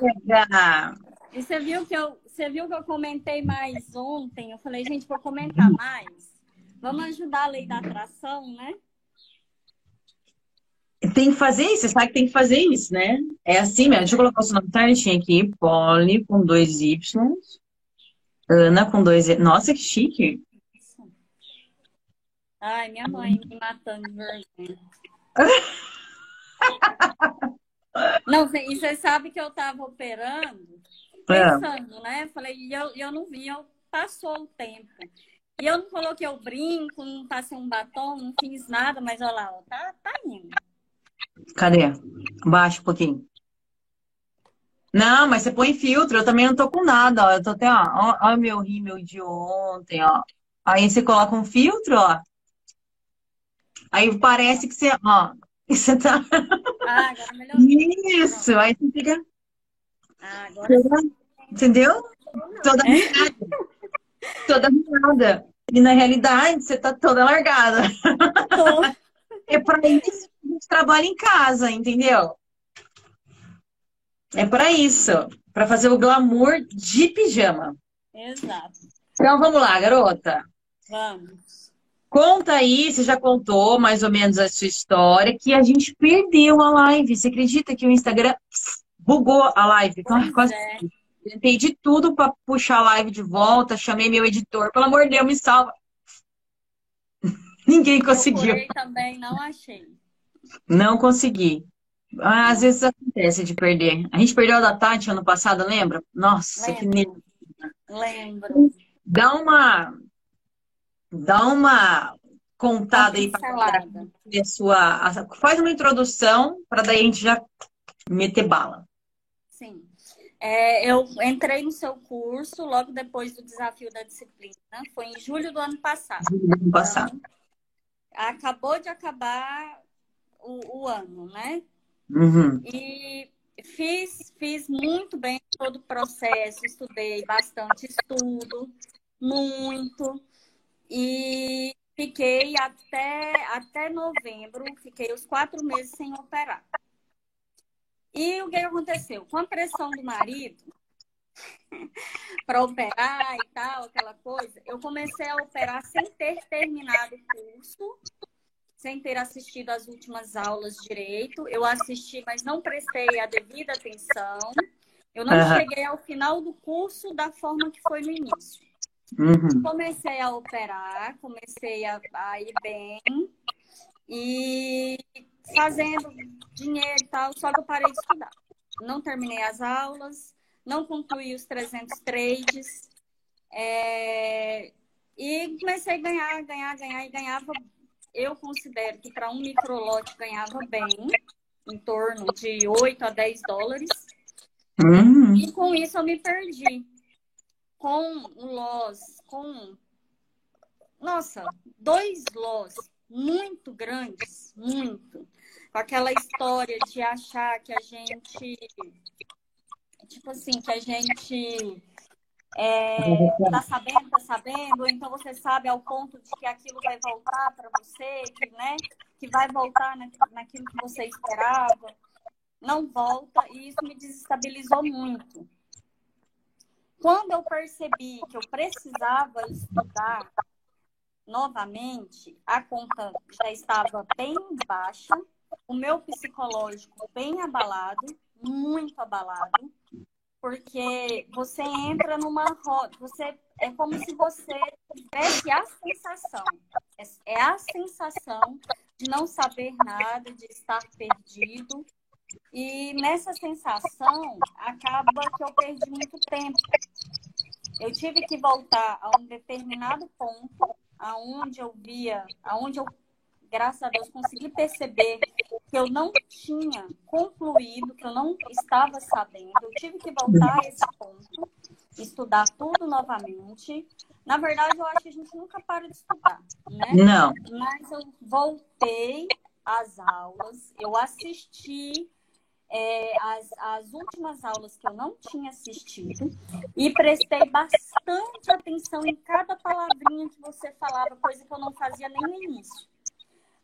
Amiga. E você viu que eu, você viu que eu comentei mais ontem? Eu falei, gente, vou comentar mais. Vamos ajudar a lei da atração, né? Tem que fazer isso, você sabe que tem que fazer isso, né? É assim mesmo. Deixa eu colocar o seu nome certinho aqui. Polly com dois Y. Ana com dois E. Nossa, que chique. Ai, minha mãe me matando de vergonha. Não, e você sabe que eu tava operando, É. pensando, né? Falei, e eu, eu não vi, eu passou o tempo. E eu não coloquei o brinco, não passei um batom, não fiz nada, mas olha lá, ó, tá, tá indo. Cadê? Baixa um pouquinho. Não, mas você põe filtro, eu também não tô com nada, ó. Eu tô até, ó, ó, ó o meu rímel de ontem, ó. Aí você coloca um filtro, ó. Aí parece que você, ó, você tá. Ah, agora melhorou. Isso, aí você fica, Ah, agora entendeu? Toda arrumada. Toda arrumada. E na realidade, você tá toda largada. É pra isso que a gente trabalha em casa, entendeu? É pra isso. Pra fazer o glamour de pijama. Exato. Então vamos lá, garota. Vamos. Conta aí, você já contou mais ou menos a sua história, que a gente perdeu a live. Você acredita que o Instagram bugou a live? Pois Quase é. Tentei de tudo pra puxar a live de volta, chamei meu editor. Pelo amor de Deus, me salva. Ninguém conseguiu. Procurei também, não achei. Não consegui. Ah, Às vezes acontece de perder. A gente perdeu a da Tati ano passado, lembra? Nossa, que Lembro. nervo. Lembro. Dá uma. Dá uma contada aí Pincelada. a sua. Faz uma introdução para daí a gente já meter bala. Sim. É, eu entrei no seu curso logo depois do desafio da disciplina. Foi em julho do ano passado. No passado. Então, acabou de acabar o, o ano, né? Uhum. E fiz, fiz muito bem todo o processo, estudei bastante, estudo, muito. E fiquei até, até novembro, fiquei os quatro meses sem operar. E o que aconteceu? Com a pressão do marido para operar e tal, aquela coisa, eu comecei a operar sem ter terminado o curso, sem ter assistido as últimas aulas direito. Eu assisti, mas não prestei a devida atenção. Eu não Aham. cheguei ao final do curso da forma que foi no início. Uhum. Comecei a operar, comecei a, a ir bem e fazendo dinheiro e tal, só que eu parei de estudar. Não terminei as aulas, não concluí os 300 trades é, e comecei a ganhar, ganhar, ganhar e ganhava. Eu considero que para um microlote ganhava bem, em torno de 8 a 10 dólares. Uhum. E com isso eu me perdi. Com o loss, com. Nossa, dois loss muito grandes, muito. Com aquela história de achar que a gente. Tipo assim, que a gente. É, tá sabendo, tá sabendo, então você sabe ao ponto de que aquilo vai voltar para você, que, né, que vai voltar na, naquilo que você esperava não volta e isso me desestabilizou muito. Quando eu percebi que eu precisava estudar novamente, a conta já estava bem baixa, o meu psicológico bem abalado, muito abalado, porque você entra numa roda, você é como se você tivesse a sensação, é- é a sensação de não saber nada, de estar perdido, e nessa sensação, acaba que eu perdi muito tempo. Eu tive que voltar a um determinado ponto, aonde eu via, aonde eu, graças a Deus, consegui perceber que eu não tinha concluído, que eu não estava sabendo. Eu tive que voltar a esse ponto, estudar tudo novamente. Na verdade, eu acho que a gente nunca para de estudar, né? Não. Mas eu voltei às aulas, eu assisti é, as, as últimas aulas que eu não tinha assistido e prestei bastante atenção em cada palavrinha que você falava, coisa que eu não fazia nem no início.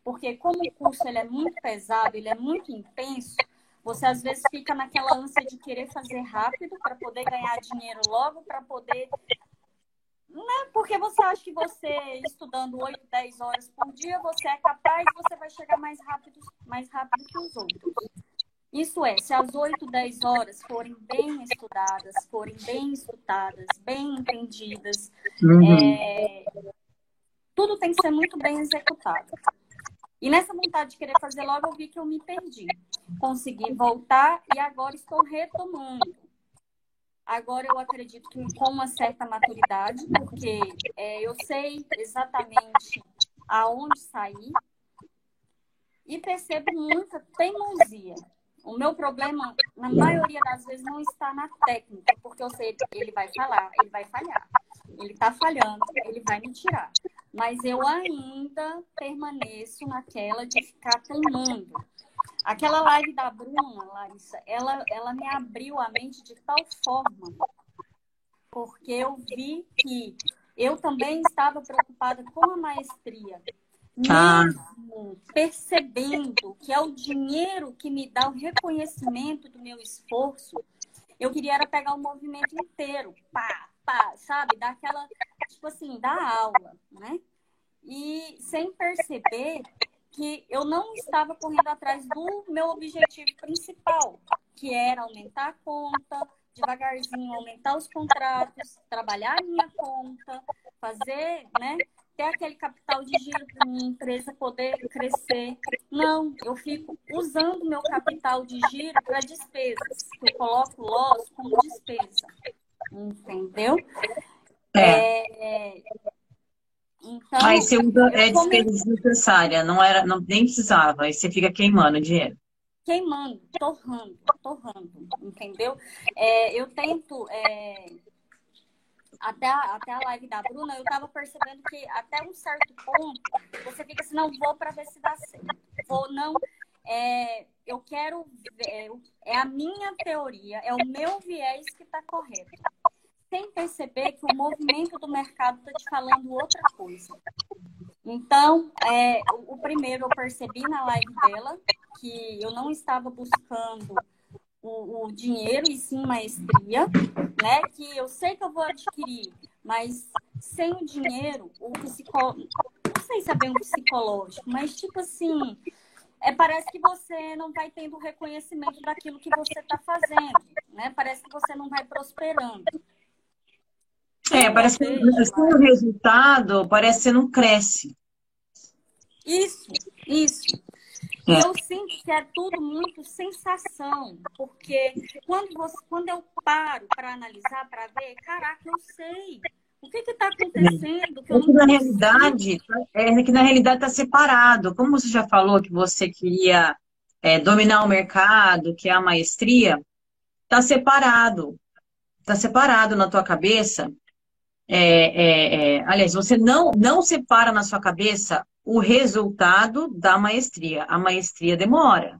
Porque como o curso ele é muito pesado, ele é muito intenso, Você às vezes fica naquela ânsia de querer fazer rápido para poder ganhar dinheiro logo, para poder. Não é porque você acha que você, estudando 8, 10 horas por dia, você é capaz, você vai chegar mais rápido, mais rápido que os outros. Isso é, se as 8, 10 horas forem bem estudadas, forem bem escutadas, bem entendidas, uhum. é, tudo tem que ser muito bem executado. E nessa vontade de querer fazer logo, eu vi que eu me perdi. Consegui voltar e agora estou retomando. Agora eu acredito que com uma certa maturidade, porque é, eu sei exatamente aonde sair e percebo muita teimosia. O meu problema, na maioria das vezes, não está na técnica, porque eu sei que ele vai falar, ele vai falhar. Ele está falhando, ele vai me tirar. Mas eu ainda permaneço naquela de ficar teimando. Aquela live da Bruna, Larissa, ela, ela me abriu a mente de tal forma, porque eu vi que eu também estava preocupada com a maestria. Ah. mesmo percebendo que é o dinheiro que me dá o reconhecimento do meu esforço, eu queria era pegar o movimento inteiro, pá, pá, sabe? Dar aquela, tipo assim, dar aula, né? E sem perceber que eu não estava correndo atrás do meu objetivo principal, que era aumentar a conta, devagarzinho aumentar os contratos, trabalhar a minha conta, fazer, né? Ter aquele capital de giro para minha empresa poder crescer. Não, eu fico usando meu capital de giro para despesas. Eu coloco loss como despesa. Entendeu? É. é... Então, Aí você usa é despesa desnecessária, não era, não, nem precisava, aí você fica queimando dinheiro. Queimando, torrando, torrando, entendeu? É, eu tento é, até a, até a live da Bruna, eu tava percebendo que até um certo ponto você fica assim, não vou para ver se dá certo. Vou, não, é, eu quero ver, é a minha teoria, é o meu viés que está correto. Sem perceber que o movimento do mercado está te falando outra coisa. Então, é, o primeiro eu percebi na live dela que eu não estava buscando o, o, dinheiro e sim maestria, né? Que eu sei que eu vou adquirir, mas sem o dinheiro, o psicólogo, não sei se é bem um psicológico, mas tipo assim, é, parece que você não vai tendo reconhecimento daquilo que você está fazendo, né? Parece que você não vai prosperando. É, parece que o resultado parece que você não cresce. Isso, isso. É. Eu sinto que é tudo muito sensação, porque quando, você, quando eu paro para analisar, para ver, caraca, eu sei. O que está acontecendo? Que, é que na realidade, é que na realidade está separado. Como você já falou que você queria é, dominar o mercado, que é a maestria, está separado. Está separado na tua cabeça. É, é, é, aliás, você não, não separa na sua cabeça o resultado da maestria. A maestria demora.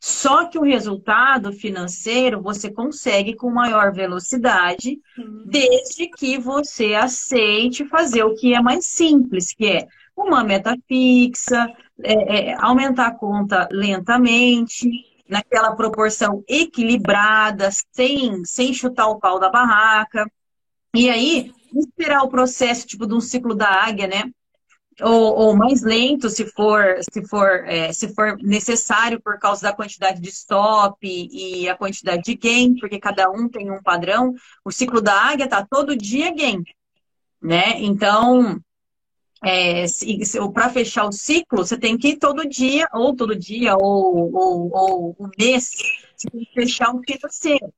Só que o resultado financeiro você consegue com maior velocidade, uhum. desde que você aceite fazer o que é mais simples, que é uma meta fixa, é, é, aumentar a conta lentamente, naquela proporção equilibrada, sem, sem chutar o pau da barraca. E aí, esperar o processo tipo de um ciclo da águia, né? ou, ou mais lento se for, se for, é, se for necessário por causa da quantidade de stop e a quantidade de gain, porque cada um tem um padrão. O ciclo da águia tá todo dia gain, né? Então, é, para fechar o ciclo, você tem que ir todo dia, ou todo dia, ou, ou, ou um mês, você tem que fechar um financeiro.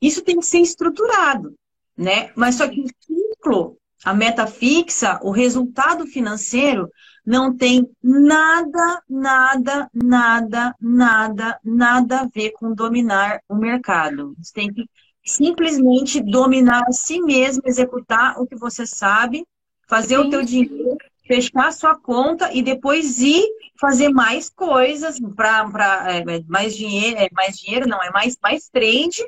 Isso tem que ser estruturado, né? Mas só que o ciclo a meta fixa, o resultado financeiro não tem nada, nada, nada, nada, nada a ver com dominar o mercado. Você tem que simplesmente dominar a si mesmo, executar o que você sabe, fazer Sim. o teu dinheiro, fechar a sua conta e depois ir fazer mais coisas para é, mais dinheiro, é, mais dinheiro não, é mais, mais trade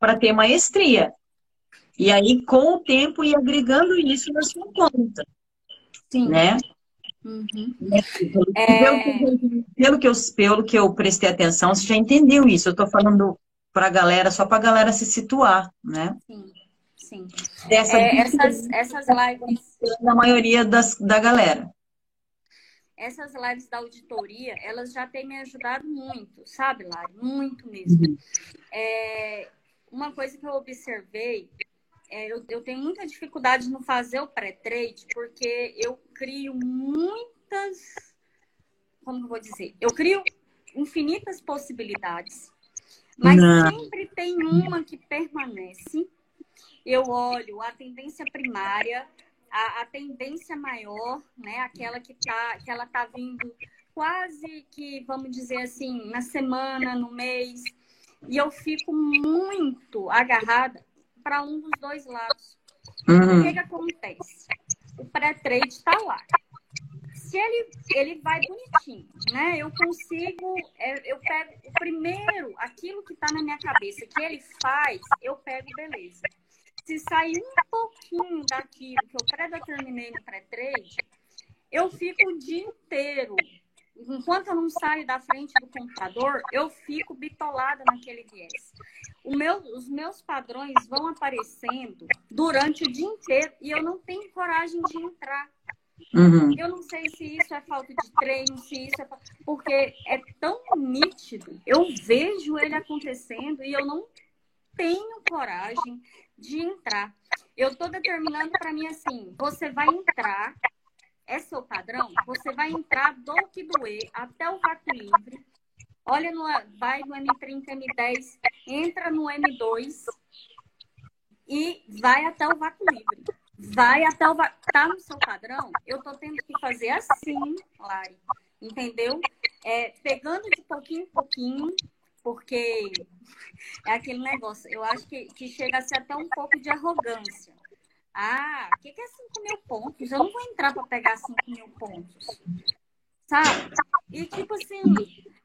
para ter maestria. E aí, com o tempo, ir agregando isso na sua conta. Sim. Né? Uhum. É... Pelo, que, pelo, que eu, pelo que eu prestei atenção, você já entendeu isso. Eu estou falando para a galera, só para a galera se situar, né? Sim, sim. Dessa é, essas, essas lives. Da maioria das, da galera. Essas lives da auditoria, elas já têm me ajudado muito, sabe, Lari? Muito mesmo. Uhum. É, uma coisa que eu observei é, eu, eu, tenho muita dificuldade no fazer o pré-trade, porque eu crio muitas. Como eu vou dizer? Eu crio infinitas possibilidades, mas Não. sempre tem uma que permanece. Eu olho a tendência primária, a, a tendência maior, né? Aquela que tá, que ela tá vindo quase que, vamos dizer assim, na semana, no mês, e eu fico muito agarrada para um dos dois lados. Uhum. O que, que acontece? O pré-trade está lá. Se ele, ele vai bonitinho, né? Eu consigo, é, eu pego o primeiro, aquilo que está na minha cabeça, que ele faz, eu pego beleza. Se sair um pouquinho daquilo que eu pré-determinei no pré-trade, eu fico o dia inteiro enquanto eu não saio da frente do computador, eu fico bitolada naquele viés. Meu, os meus padrões vão aparecendo durante o dia inteiro e eu não tenho coragem de entrar. Uhum. Eu não sei se isso é falta de treino, se isso é. Porque é tão nítido. Eu vejo ele acontecendo e eu não tenho coragem de entrar. Eu estou determinando para mim assim: você vai entrar é seu padrão, você vai entrar do que doer até o vácuo livre. Olha, no, vai no M30, M10, entra no M2 e vai até o vácuo livre. Vai até o vácuo. Tá no seu padrão? Eu tô tendo que fazer assim, Lari. Entendeu? É, pegando de pouquinho em pouquinho, porque é aquele negócio. Eu acho que, que chega a ser até um pouco de arrogância. Ah, o que, que é 5 mil pontos? Eu não vou entrar para pegar 5 mil pontos. Sabe? E tipo assim,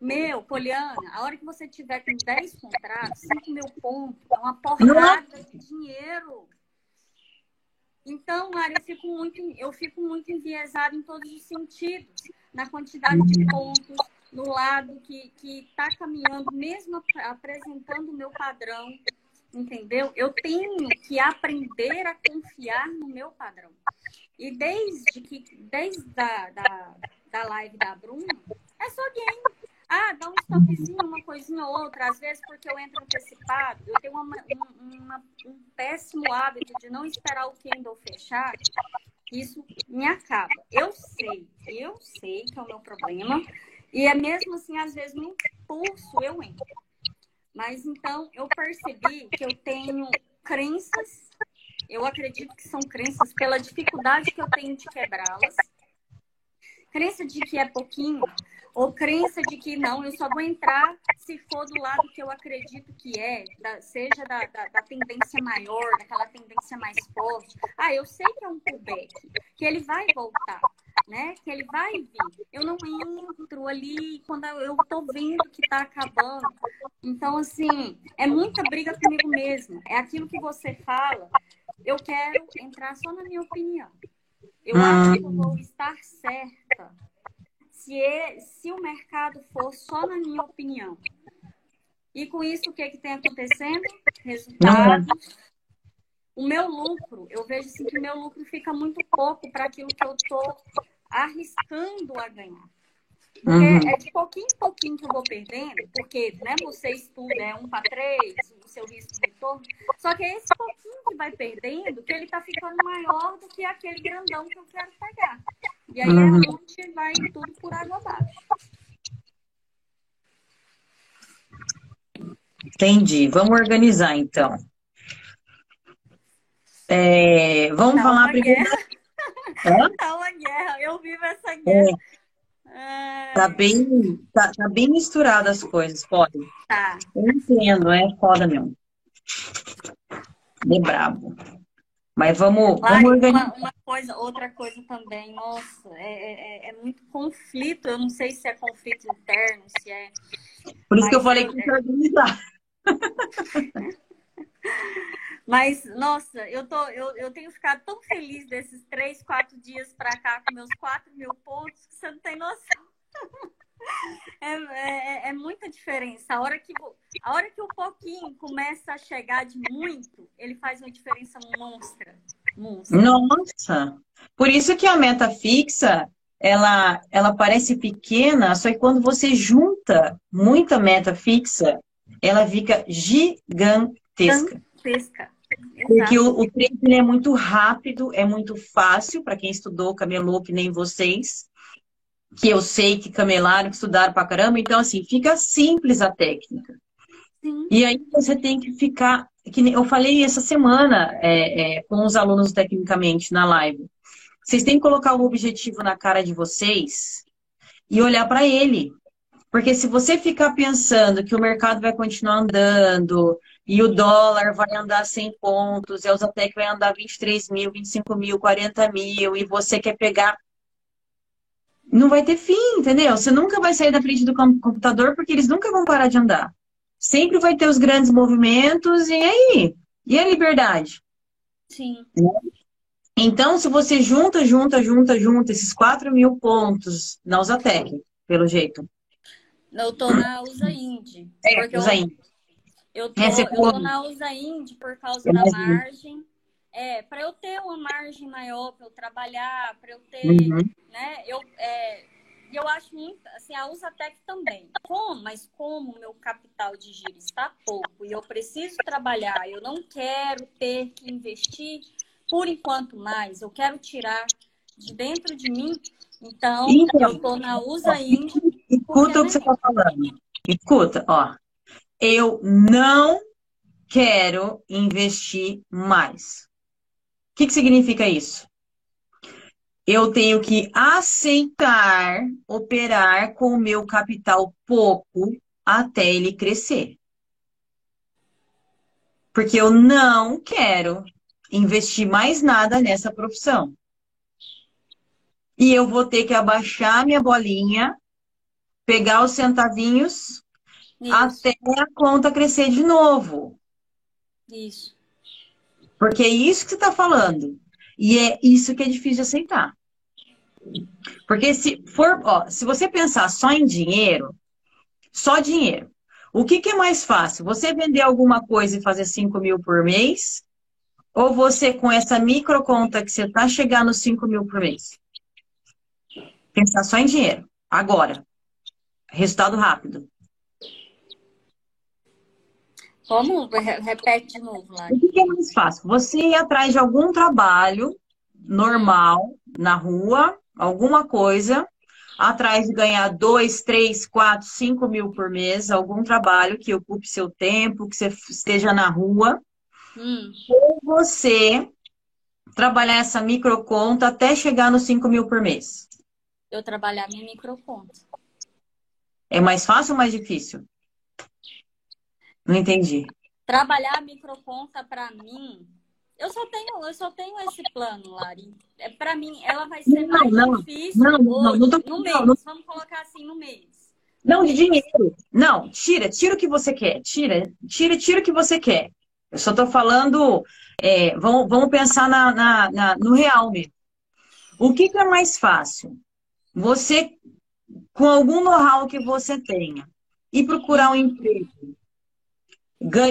meu, Poliana, a hora que você tiver com 10 contratos, 5 mil pontos, é uma porrada de dinheiro. Então, Mari, eu fico muito, eu fico muito enviesada em todos os sentidos, na quantidade de pontos, no lado que está caminhando, mesmo apresentando o meu padrão, entendeu? Eu tenho que aprender a confiar no meu padrão. E desde que, desde da, da, da live da Bruna, é só game. Ah, dá um stopzinho, uma coisinha ou outra, às vezes porque eu entro antecipado, eu tenho uma, uma, um péssimo hábito de não esperar o candle fechar, isso me acaba. Eu sei, eu sei que é o meu problema, e é mesmo assim, às vezes, no impulso eu entro. Mas então eu percebi que eu tenho crenças, eu acredito que são crenças pela dificuldade que eu tenho de quebrá-las. Crença de que é pouquinho, ou crença de que não, eu só vou entrar se for do lado que eu acredito que é, da, seja da, da, da, tendência maior, daquela tendência mais forte. Ah, eu sei que é um pullback, que ele vai voltar né? Que ele vai vir. Eu não entro ali quando eu tô vendo que tá acabando. Então, assim, é muita briga comigo mesmo. É aquilo que você fala. Eu quero entrar só na minha opinião. Eu acho que eu vou estar certa se, é, se o mercado for só na minha opinião. E com isso, o que, é que tem acontecendo? Resultados. O meu lucro, eu vejo assim que o meu lucro fica muito pouco para aquilo que eu estou arriscando a ganhar. Porque uhum. é de pouquinho em pouquinho que eu vou perdendo, porque né, você estuda é um para três, o seu risco de retorno. Só que é esse pouquinho que vai perdendo que ele está ficando maior do que aquele grandão que eu quero pegar. E aí uhum. é onde vai tudo por água abaixo. Entendi. Vamos organizar então. É, vamos tá falar primeiro. Tá uma guerra, eu vivo essa é. guerra. É. Tá bem, tá, tá, bem misturado as coisas, pode. Tá. Eu entendo, é foda mesmo. De brabo. Mas vamos, vamos organizar. Uma, uma, coisa, outra coisa também, nossa, é, é, é, muito conflito. Eu não sei se é conflito interno, se é. Por isso que eu falei que tem que organizar. Mas, nossa, eu, tô, eu, eu tenho ficado tão feliz desses três, quatro dias para cá com meus quatro mil pontos que você não tem noção. É, é, é, muita diferença. A hora, que, a hora que o pouquinho começa a chegar de muito, ele faz uma diferença monstra. monstra. Nossa! Por isso que a meta fixa, ela, ela parece pequena, só que quando você junta muita meta fixa, ela fica gigantesca. Gigantesca. Porque o, o treino é muito rápido, é muito fácil para quem estudou camelô que nem vocês, que eu sei que camelaram, que estudaram pra caramba. Então, assim, fica simples a técnica. Sim. E aí você tem que ficar. Que eu falei essa semana é, é, com os alunos tecnicamente na live. Vocês têm que colocar o objetivo na cara de vocês e olhar para ele. Porque se você ficar pensando que o mercado vai continuar andando, e o dólar vai andar 100 pontos, e a Usatec vai andar 23 mil, 25 mil, 40 mil, e você quer pegar. Não vai ter fim, entendeu? Você nunca vai sair da frente do computador porque eles nunca vão parar de andar. Sempre vai ter os grandes movimentos, e aí? E a liberdade? Sim. Então, se você junta, junta, junta, junta esses 4 mil pontos na Usatec, pelo jeito. Eu tô na Usa Indy. É, Usa Indy. Eu tô, eu tô na USA Indy por causa da margem. É, para eu ter uma margem maior, para eu trabalhar, para eu ter, uhum. né? Eu, é, eu acho muito, assim, a Usatec também. Como, mas como o meu capital de giro está pouco e eu preciso trabalhar, eu não quero ter que investir por enquanto mais, eu quero tirar de dentro de mim. Então, então eu estou na USA Indy. Escuta o que você está falando. Escuta, ó eu não quero investir mais. O que, que significa isso? Eu tenho que aceitar operar com o meu capital pouco até ele crescer. Porque eu não quero investir mais nada nessa profissão. E eu vou ter que abaixar minha bolinha, pegar os centavinhos isso. até a conta crescer de novo. Isso. Porque é isso que você está falando. E é isso que é difícil de aceitar. Porque se for, ó, se você pensar só em dinheiro, só dinheiro. O que, que é mais fácil? Você vender alguma coisa e fazer 5 mil por mês? Ou você, com essa microconta que você está, chegar nos 5 mil por mês? Pensar só em dinheiro. Agora. Resultado rápido. Como? Repete de novo lá. O que é mais fácil? Você ir atrás de algum trabalho normal na rua, alguma coisa, atrás de ganhar dois, três, quatro, cinco mil por mês, algum trabalho que ocupe seu tempo, que você esteja na rua. Hum. Ou você trabalhar essa microconta até chegar nos 5 mil por mês? Eu trabalhar minha microconta. É mais fácil ou mais difícil? Não entendi. Trabalhar a microconta para mim, eu só tenho, eu só tenho esse plano, Lari. É para mim, ela vai ser não, mais não, difícil não, não, não, tô, no mês. Não, Vamos colocar assim no mês. Não, de dinheiro. Não, tira, tira o que você quer. Tira, tira, tira o que você quer. Eu só tô falando. É, vamos, vamos pensar na, na, na, no real mesmo. O que, que é mais fácil? Você, com algum know-how que você tenha, e procurar um emprego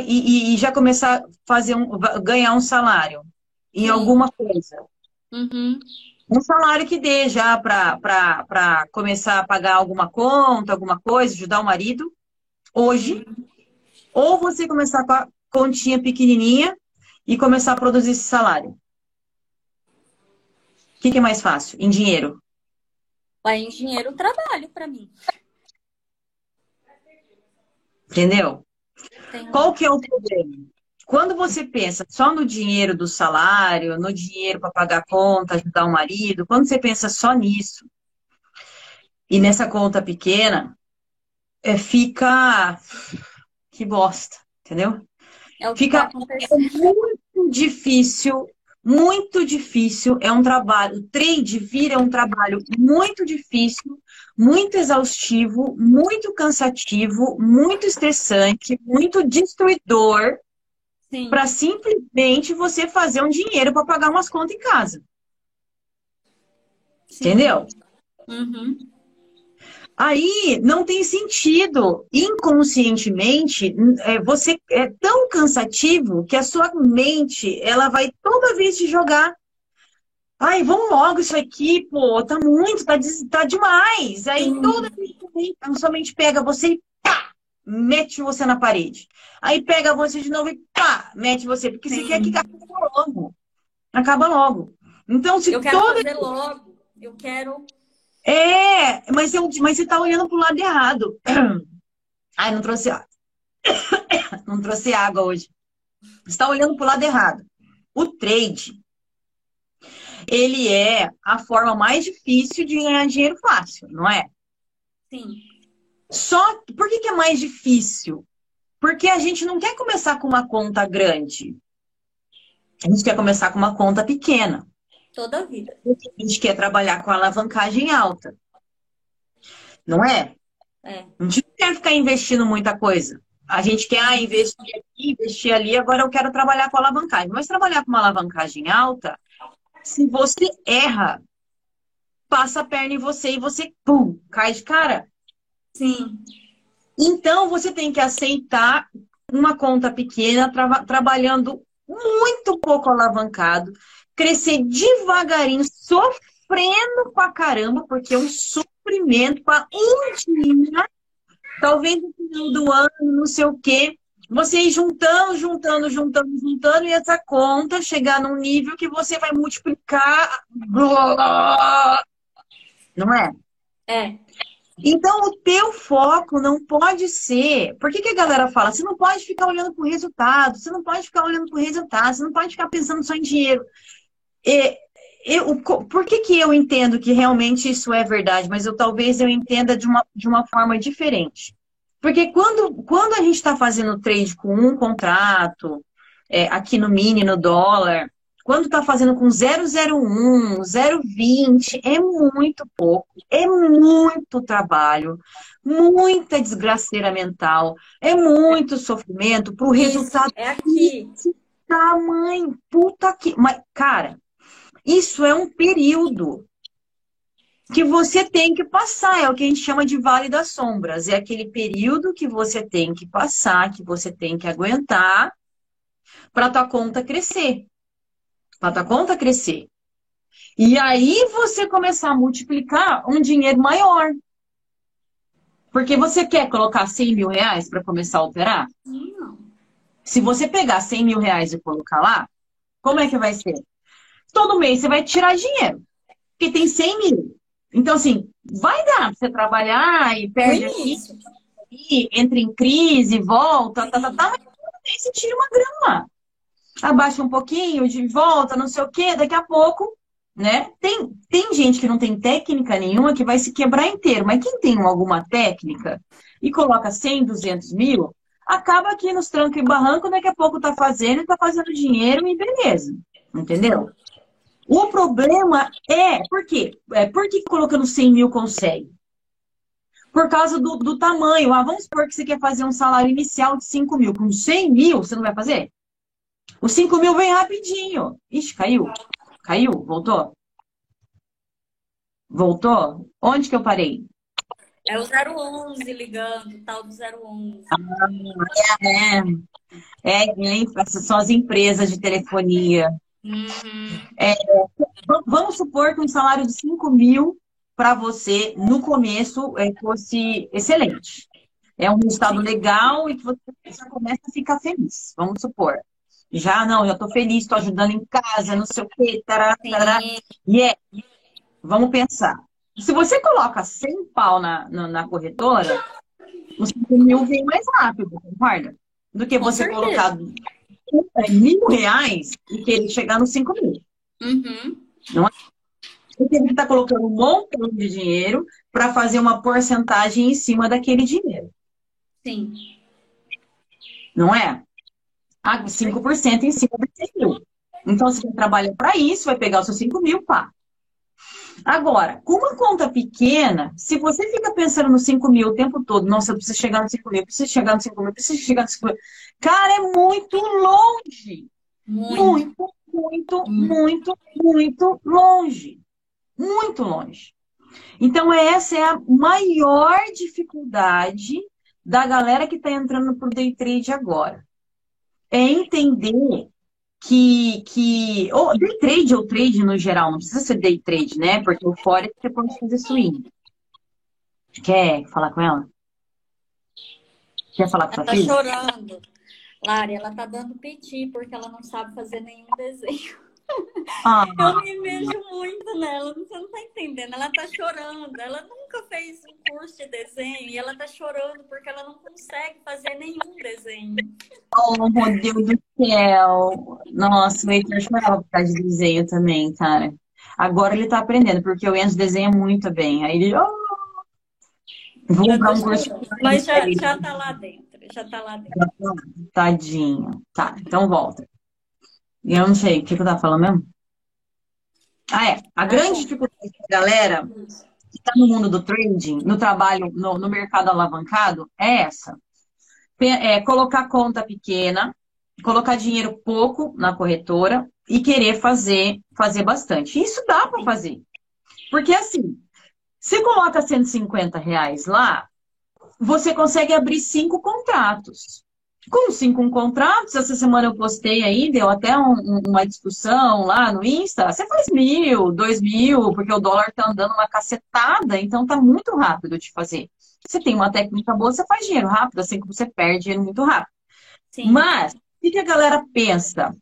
e, e, já começar a fazer um, ganhar um salário em Sim. alguma coisa. Uhum. Um salário que dê já para começar a pagar alguma conta, alguma coisa, ajudar o marido, hoje. Uhum. Ou você começar com a continha pequenininha e começar a produzir esse salário. O que, que é mais fácil? Em dinheiro? Em dinheiro, trabalho para mim. Entendeu? Qual que é o problema? Quando você pensa só no dinheiro do salário, no dinheiro para pagar a conta, ajudar o marido, quando você pensa só nisso, e nessa conta pequena, é, fica. Que bosta, entendeu? É fica tá muito difícil, muito difícil. É um trabalho. O trade vira um trabalho muito difícil muito muito cansativo, muito estressante, muito destruidor. para simplesmente você fazer um dinheiro para pagar umas contas em casa. Sim. Entendeu? Uhum. Aí não tem sentido. Inconscientemente, é, você é tão cansativo que a sua mente ela vai toda vez te jogar. Ai, vamos logo isso aqui, pô, tá muito, tá, tá demais. Aí toda vez que a sua mente pega você e pá, mete você na parede. Aí pega você de novo e pá, mete você. Porque Sim. você quer que acabe logo. Acaba logo. Então, se Eu quero toda... fazer logo. Eu quero é, mas, eu, mas você tá olhando pro lado errado. Ai, não trouxe água. Não trouxe água hoje. Você está olhando pro lado errado. O trade, ele é a forma mais difícil de ganhar dinheiro fácil, não é? Sim. Só, por que, que é mais difícil? Porque a gente não quer começar com uma conta grande. A gente quer começar com uma conta pequena. Toda a vida. A gente quer trabalhar com alavancagem alta. Não é? É. A gente não quer ficar investindo muita coisa. A gente quer ah, investir aqui, investir ali, agora eu quero trabalhar com alavancagem. Mas trabalhar com uma alavancagem alta, se você erra, passa a perna em você e você, pum, cai de cara. Sim. Então você tem que aceitar uma conta pequena, tra trabalhando muito pouco alavancado, crescer devagarinho, sofrendo pra caramba, porque é um sofrimento para um dia, talvez no final do ano, não sei o quê, você ir juntando, juntando, juntando, juntando, e essa conta chegar num nível que você vai multiplicar. Não é? É. Então, o teu foco não pode ser. Por que, que a galera fala? Você não pode ficar olhando para o resultado, você não pode ficar olhando para o resultado, você não pode ficar pensando só em dinheiro. E, eu, por que, que eu entendo que realmente isso é verdade, mas eu talvez eu entenda de uma, de uma forma diferente? Porque quando, quando a gente está fazendo trade com um contrato, é, aqui no mini, no dólar, quando está fazendo com 001, 020, é muito pouco, é muito trabalho, muita desgraceira mental, é muito sofrimento para o resultado. É aqui. Tamanho, puta que. Mas, cara, isso é um período que você tem que passar, é o que a gente chama de vale das sombras. É aquele período que você tem que passar, que você tem que aguentar para tua conta crescer. Para tua conta crescer. E aí você começar a multiplicar um dinheiro maior. Porque você quer colocar 100 mil reais para começar a operar? Não. Se você pegar 100 mil reais e colocar lá, como é que vai ser? Todo mês você vai tirar dinheiro. Porque tem 100 mil. Então, assim, vai dar pra você trabalhar e perde aqui, e entra em crise, volta, tá, tá, tá, mas todo mês você tira uma grana. Abaixa um pouquinho, de volta, não sei o quê, daqui a pouco, né? Tem, tem gente que não tem técnica nenhuma que vai se quebrar inteiro, mas quem tem alguma técnica e coloca 100, 200 mil, acaba aqui nos trancos e barranco, daqui a pouco tá fazendo, tá fazendo dinheiro e beleza. Entendeu? O problema é, por quê? É, por que colocando 100 mil consegue? Por causa do, do tamanho. Ah, vamos supor que você quer fazer um salário inicial de 5 mil. Com 100 mil, você não vai fazer? Os 5 mil vem rapidinho. Ixi, caiu. Caiu? Voltou? Voltou? Onde que eu parei? É o 011 ligando, tal do 011. Ah, é, é, é, são as empresas de telefonia. Uhum. É, vamos supor que um salário de 5 mil para você, no começo, é, fosse excelente. É um resultado legal e que você já começa a ficar feliz. Vamos supor. Já não, já estou feliz, estou ajudando em casa, não sei o quê. Tará. E é, vamos pensar. Se você coloca 100 pau na, na, na corretora, os 5 mil vem mais rápido, concorda? Do que você colocar é mil reais e que ele chegar nos cinco mil. Uhum. Não é? Porque ele está colocando um montão de dinheiro para fazer uma porcentagem em cima daquele dinheiro. Sim. Não é? 5% em cima de 100 mil. Então, se você trabalha para isso, vai pegar os seus 5 mil, pá. Agora, com uma conta pequena, se você fica pensando no 5 mil o tempo todo, nossa, eu preciso chegar no 5 mil, preciso chegar no 5 mil, preciso chegar no 5 mil. Cara, é muito longe. Muito, muito, muito, muito, muito longe. Muito longe. Então, essa é a maior dificuldade da galera que está entrando pro day trade agora. É entender que, que ou day trade ou trade no geral, não precisa ser day trade, né? Porque o fora você pode fazer swing. Quer falar com ela? Quer falar com ela sua tá chorando. Lari, ela tá dando piti porque ela não sabe fazer nenhum desenho. Ah. Eu me vejo muito nela, você não tá entendendo. Ela tá chorando, ela nunca fez um curso de desenho e ela tá chorando porque ela não consegue fazer nenhum desenho. Oh, meu Deus do céu! Nossa, o Heitor chorava por causa de desenho também, cara. Agora ele tá aprendendo, porque o Enzo desenha muito bem. Aí ele, oh, vou comprar um curso. Mas já, já tá lá dentro, já tá lá dentro. Tadinho. Tá, então volta. Eu não sei, o que, eu tava falando mesmo? Ah, é. A grande dificuldade da galera que está no mundo do trading, no trabalho, no, no mercado alavancado, é essa. É colocar conta pequena, colocar dinheiro pouco na corretora e querer fazer, fazer bastante. Isso dá para fazer. Porque assim, você coloca 150 reais lá, você consegue abrir cinco contratos com cinco contratos, essa semana eu postei aí, deu até um, uma discussão lá no Insta. Você faz mil, dois mil, porque o dólar tá andando uma cacetada, então tá muito rápido de fazer. Você tem uma técnica boa, você faz dinheiro rápido, assim como você perde dinheiro muito rápido. Sim. Mas, o que a galera pensa?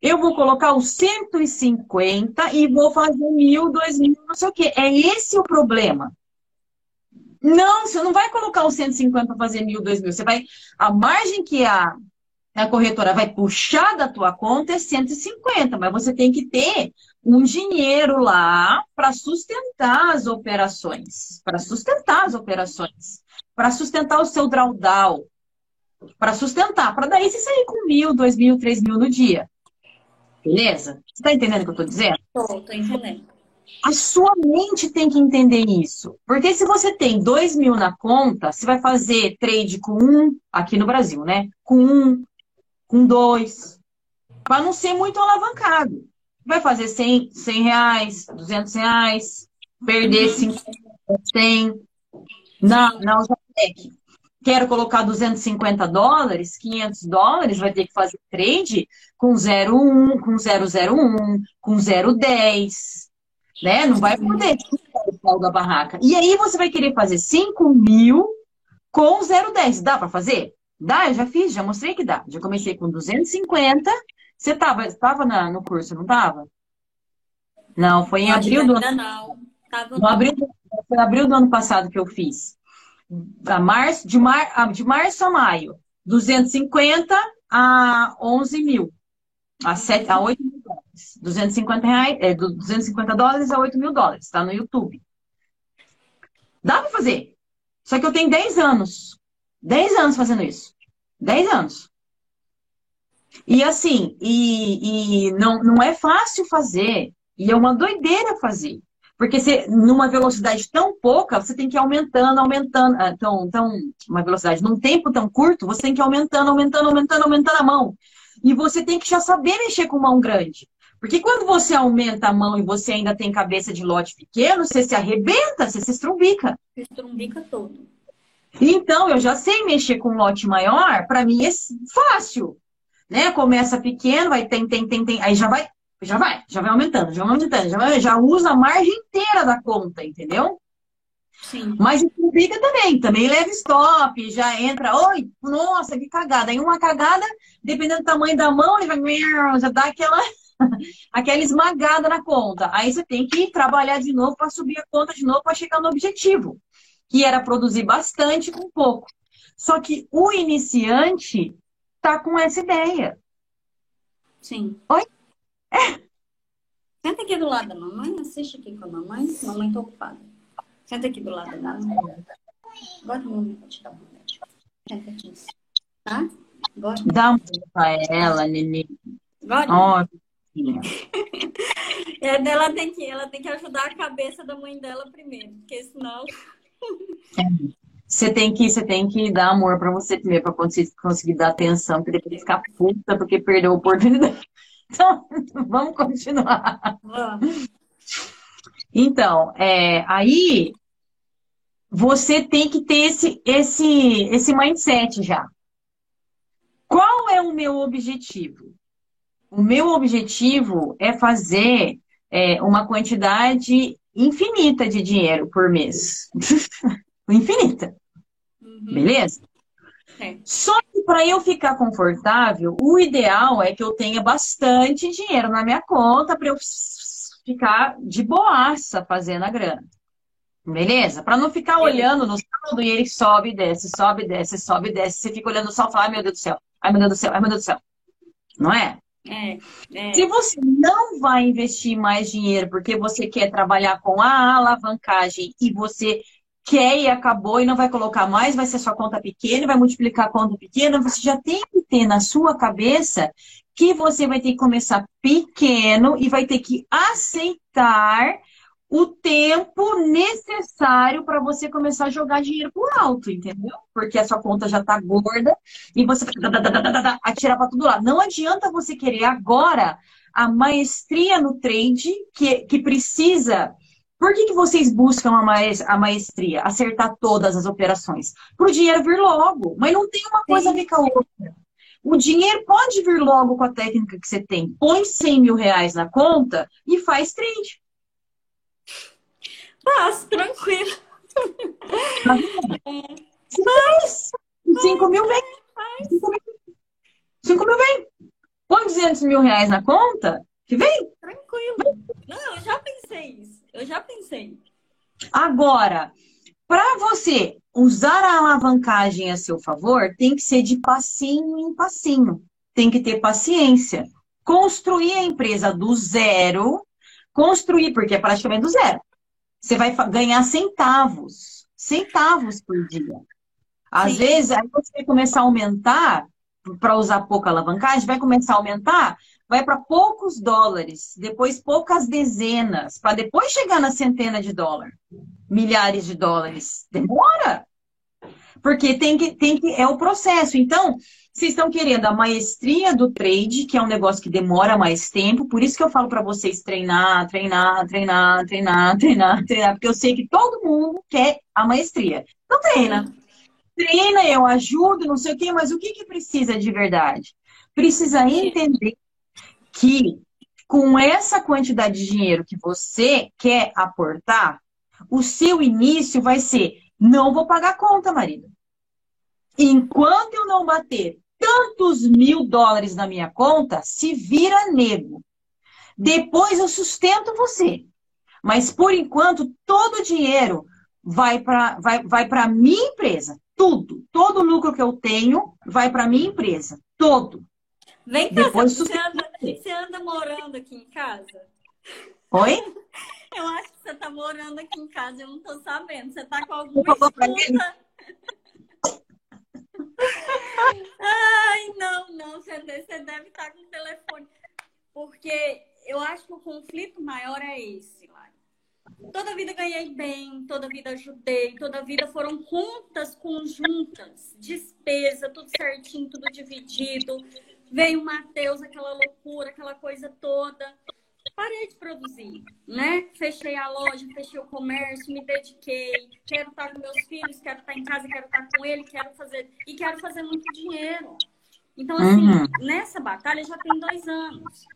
Eu vou colocar os 150 e vou fazer mil, dois mil, não sei o quê. É esse o problema. Não, você não vai colocar o 150 para fazer mil, dois mil. Você vai. A margem que a, a corretora vai puxar da tua conta é 150, mas você tem que ter um dinheiro lá para sustentar as operações. Para sustentar as operações. Para sustentar o seu drawdown. Para sustentar. Para daí você sair com mil, dois mil, três mil no dia. Beleza? Você está entendendo o que eu estou dizendo? Estou, estou entendendo. A sua mente tem que entender isso. Porque se você tem dois mil na conta, você vai fazer trade com um, aqui no Brasil, né? Com um, com dois, para não ser muito alavancado. Vai fazer 100, 100 reais, 200 reais, perder 50, uhum. 100. Na, na Usatec, quero colocar 250 dólares, 500 dólares, vai ter que fazer trade com 0,1, com 001, com 0,10 né? Não vai poder o pau da barraca. E aí você vai querer fazer 5 mil com 0,10. Dá para fazer? Dá, eu já fiz, já mostrei que dá. Já comecei com 250. Você estava tava no curso, não estava? Não, foi em abril do ano. Não, tava... no abril, foi abril do ano passado que eu fiz. A março, de, mar, de março a maio, 250 a 11 mil. A, 7, a 8 mil. 250, reais, é, 250 dólares a 8 mil dólares, tá no YouTube. Dá para fazer. Só que eu tenho 10 anos. 10 anos fazendo isso. 10 anos. E assim, e, e não, não é fácil fazer. E é uma doideira fazer. Porque você, numa velocidade tão pouca, você tem que ir aumentando, aumentando. Ah, tão, tão, uma velocidade, num tempo tão curto, você tem que ir aumentando, aumentando, aumentando, aumentando a mão. E você tem que já saber mexer com mão grande. Porque quando você aumenta a mão e você ainda tem cabeça de lote pequeno, você se arrebenta, você se estrumbica. Se estrumbica todo. Então, eu já sei mexer com um lote maior, para mim é fácil. Né? Começa pequeno, vai tem, tem, tem, tem, aí já vai, já vai, já vai aumentando, já vai aumentando, já, vai, já usa a margem inteira da conta, entendeu? Sim. Mas estrumbica também, também leva stop, já entra, oi, nossa, que cagada. Aí uma cagada, dependendo do tamanho da mão, ele vai, já dá aquela aquela esmagada na conta. Aí você tem que trabalhar de novo para subir a conta de novo para chegar no objetivo, que era produzir bastante com pouco. Só que o iniciante tá com essa ideia. Sim. Oi? É. Senta aqui do lado da mamãe, assiste aqui com a mamãe. Mamãe tá ocupada. Senta aqui do lado da mamãe. Bota a mamãe pra te dar um remédio. Senta aqui. Tá? Bota. Dá um pra ela, Nenê. Ó, É, ela, tem que, ela tem que ajudar a cabeça da mãe dela primeiro, porque senão. Você tem que, você tem que dar amor para você primeiro, para conseguir, conseguir dar atenção, porque depois ficar puta porque perdeu a oportunidade. Então, vamos continuar. Vamos. Então, é, aí você tem que ter esse, esse, esse mindset já. Qual é o meu objetivo? O meu objetivo é fazer é, uma quantidade infinita de dinheiro por mês. infinita. Uhum. Beleza? É. Só que para eu ficar confortável, o ideal é que eu tenha bastante dinheiro na minha conta para eu ficar de boaça fazendo a grana. Beleza? Para não ficar olhando no saldo e ele sobe e desce, sobe e desce, sobe e desce. Você fica olhando só e fala, ai meu Deus do céu, ai meu Deus do céu, ai meu Deus do céu. Não é? É, é. Se você não vai investir mais dinheiro porque você quer trabalhar com a alavancagem e você quer e acabou e não vai colocar mais, vai ser sua conta pequena, vai multiplicar a conta pequena, você já tem que ter na sua cabeça que você vai ter que começar pequeno e vai ter que aceitar o tempo necessário para você começar a jogar dinheiro por alto, entendeu? Porque a sua conta já está gorda e você vai atirar para todo lado. Não adianta você querer agora a maestria no trade que, que precisa. Por que, que vocês buscam a maestria? Acertar todas as operações. Para o dinheiro vir logo. Mas não tem uma coisa a ver com a outra. O dinheiro pode vir logo com a técnica que você tem. Põe 100 mil reais na conta e faz trade. Faço, tranquilo. Faz. 5 mil vem. 5 mil vem. Põe 200 mil reais na conta que vem. Tranquilo. Não, eu já pensei isso. Eu já pensei. Agora, para você usar a alavancagem a seu favor, tem que ser de passinho em passinho. Tem que ter paciência. Construir a empresa do zero, construir, porque é praticamente do zero. Você vai ganhar centavos, centavos por dia. Às Sim. vezes, aí você vai começar a aumentar, para usar pouca alavancagem, vai começar a aumentar, vai para poucos dólares, depois poucas dezenas, para depois chegar na centena de dólar, milhares de dólares. Demora! Porque tem que, tem que, é o processo. Então, vocês estão querendo a maestria do trade, que é um negócio que demora mais tempo, por isso que eu falo para vocês treinar, treinar, treinar, treinar, treinar, treinar, porque eu sei que todo mundo quer a maestria. Então treina. Treina, eu ajudo, não sei o quê, mas o que, que precisa de verdade? Precisa entender que com essa quantidade de dinheiro que você quer aportar, o seu início vai ser: não vou pagar conta, marido. Enquanto eu não bater tantos mil dólares na minha conta, se vira nego. Depois eu sustento você. Mas por enquanto, todo o dinheiro vai para vai, vai a minha empresa. Tudo. Todo o lucro que eu tenho vai para minha empresa. Todo. Vem cá, Depois você, anda, você anda morando aqui em casa? Oi? Eu acho que você está morando aqui em casa, eu não estou sabendo. Você está com alguma escuta? Ai, não, não, você deve estar com o telefone. Porque eu acho que o conflito maior é esse, Lari. Toda vida ganhei bem, toda vida ajudei, toda vida foram contas conjuntas, despesa, tudo certinho, tudo dividido. Veio o Matheus, aquela loucura, aquela coisa toda parei de produzir, né? Fechei a loja, fechei o comércio, me dediquei, quero estar com meus filhos, quero estar em casa, quero estar com ele, quero fazer e quero fazer muito dinheiro. Então, assim, uhum. nessa batalha já tem dois anos.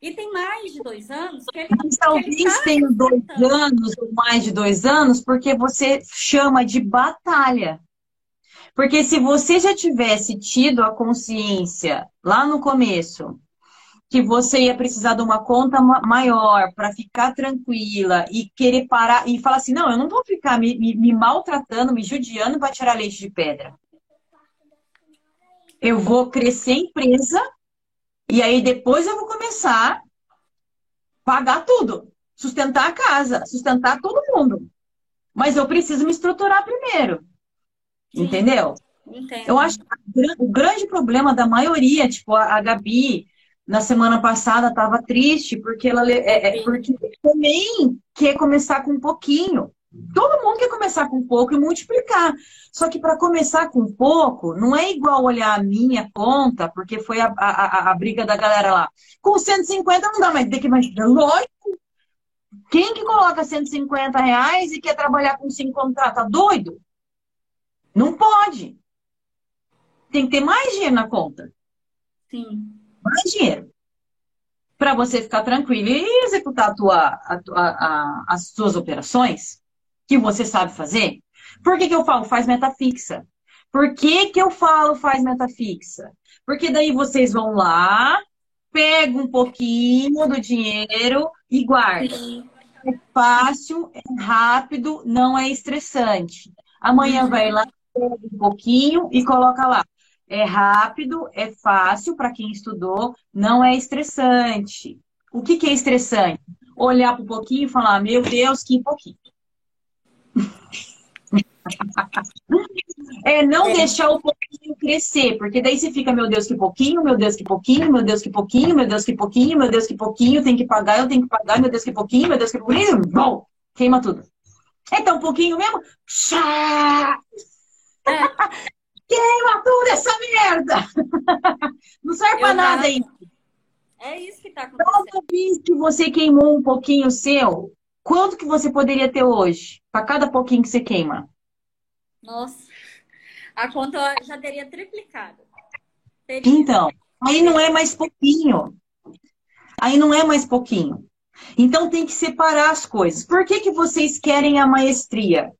E tem mais de dois anos que ele. Mas talvez tá tenha dois anos ou mais de dois anos, porque você chama de batalha. Porque se você já tivesse tido a consciência lá no começo que você ia precisar de uma conta maior para ficar tranquila e querer parar e falar assim, não, eu não vou ficar me, me, me maltratando, me judiando para tirar leite de pedra. Eu vou crescer empresa e aí depois eu vou começar a pagar tudo, sustentar a casa, sustentar todo mundo. Mas eu preciso me estruturar primeiro. Entendeu? Entendo. Eu acho que o grande problema da maioria, tipo a Gabi, na semana passada estava triste porque ela é, é, porque também quer começar com um pouquinho. Todo mundo quer começar com pouco e multiplicar. Só que para começar com pouco, não é igual olhar a minha conta, porque foi a, a, a, briga da galera lá. Com 150 não dá mais, tem que mais. Lógico. Quem que coloca 150 reais e quer trabalhar com cinco contratos? Tá doido? Não pode. Tem que ter mais dinheiro na conta. Sim. Mais dinheiro. Para você ficar tranquilo e executar a tua, a, a, as suas operações que você sabe fazer. Por que, que eu falo faz meta fixa? Por que, que eu falo faz meta fixa? Porque daí vocês vão lá, pegam um pouquinho do dinheiro e guardam. É fácil, é rápido, não é estressante. Amanhã uhum. vai lá, pega um pouquinho e coloca lá. É rápido, é fácil para quem estudou, não é estressante. O que, que é estressante? Olhar para um pouquinho e falar, meu Deus, que pouquinho. É não é. deixar o pouquinho crescer, porque daí você fica, meu Deus, que pouquinho, meu Deus, que pouquinho, meu Deus, que pouquinho, meu Deus, que pouquinho, meu Deus, que pouquinho, tem que pagar, eu tenho que pagar, meu Deus, que pouquinho, meu Deus, que pouquinho, bom, queima tudo. Então, um pouquinho mesmo, chá! É. Queima tudo essa merda! Não serve pra nada aí. É isso que tá acontecendo. Toda vez que você queimou um pouquinho seu, quanto que você poderia ter hoje? Para cada pouquinho que você queima? Nossa, a conta já teria triplicado. Teria. Então, aí não é mais pouquinho. Aí não é mais pouquinho. Então tem que separar as coisas. Por que, que vocês querem a maestria?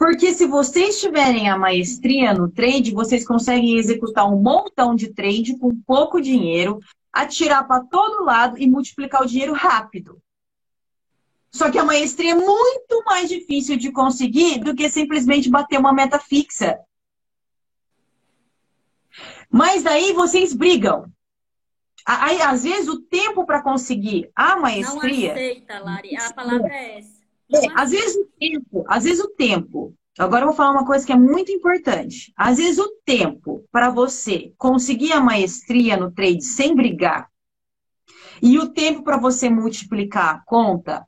Porque se vocês tiverem a maestria no trade, vocês conseguem executar um montão de trade com pouco dinheiro, atirar para todo lado e multiplicar o dinheiro rápido. Só que a maestria é muito mais difícil de conseguir do que simplesmente bater uma meta fixa. Mas daí vocês brigam. Aí, às vezes, o tempo para conseguir a maestria. Não aceita, Lari. A palavra é essa. É, às vezes o tempo, às vezes o tempo. Agora eu vou falar uma coisa que é muito importante. Às vezes o tempo para você conseguir a maestria no trade sem brigar e o tempo para você multiplicar a conta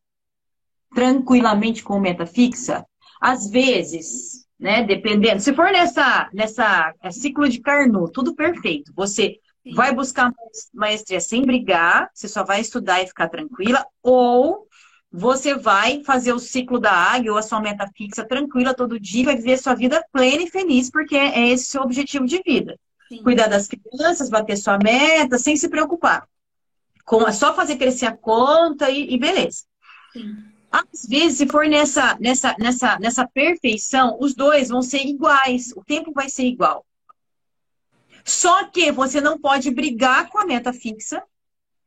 tranquilamente com meta fixa, às vezes, né, dependendo, se for nessa, nessa é, ciclo de Carnot, tudo perfeito, você Sim. vai buscar maestria sem brigar, você só vai estudar e ficar tranquila, ou você vai fazer o ciclo da águia ou a sua meta fixa tranquila todo dia, vai viver sua vida plena e feliz, porque é esse o seu objetivo de vida. Sim. Cuidar das crianças, bater sua meta, sem se preocupar. Com, é só fazer crescer a conta e, e beleza. Sim. Às vezes, se for nessa, nessa, nessa, nessa perfeição, os dois vão ser iguais, o tempo vai ser igual. Só que você não pode brigar com a meta fixa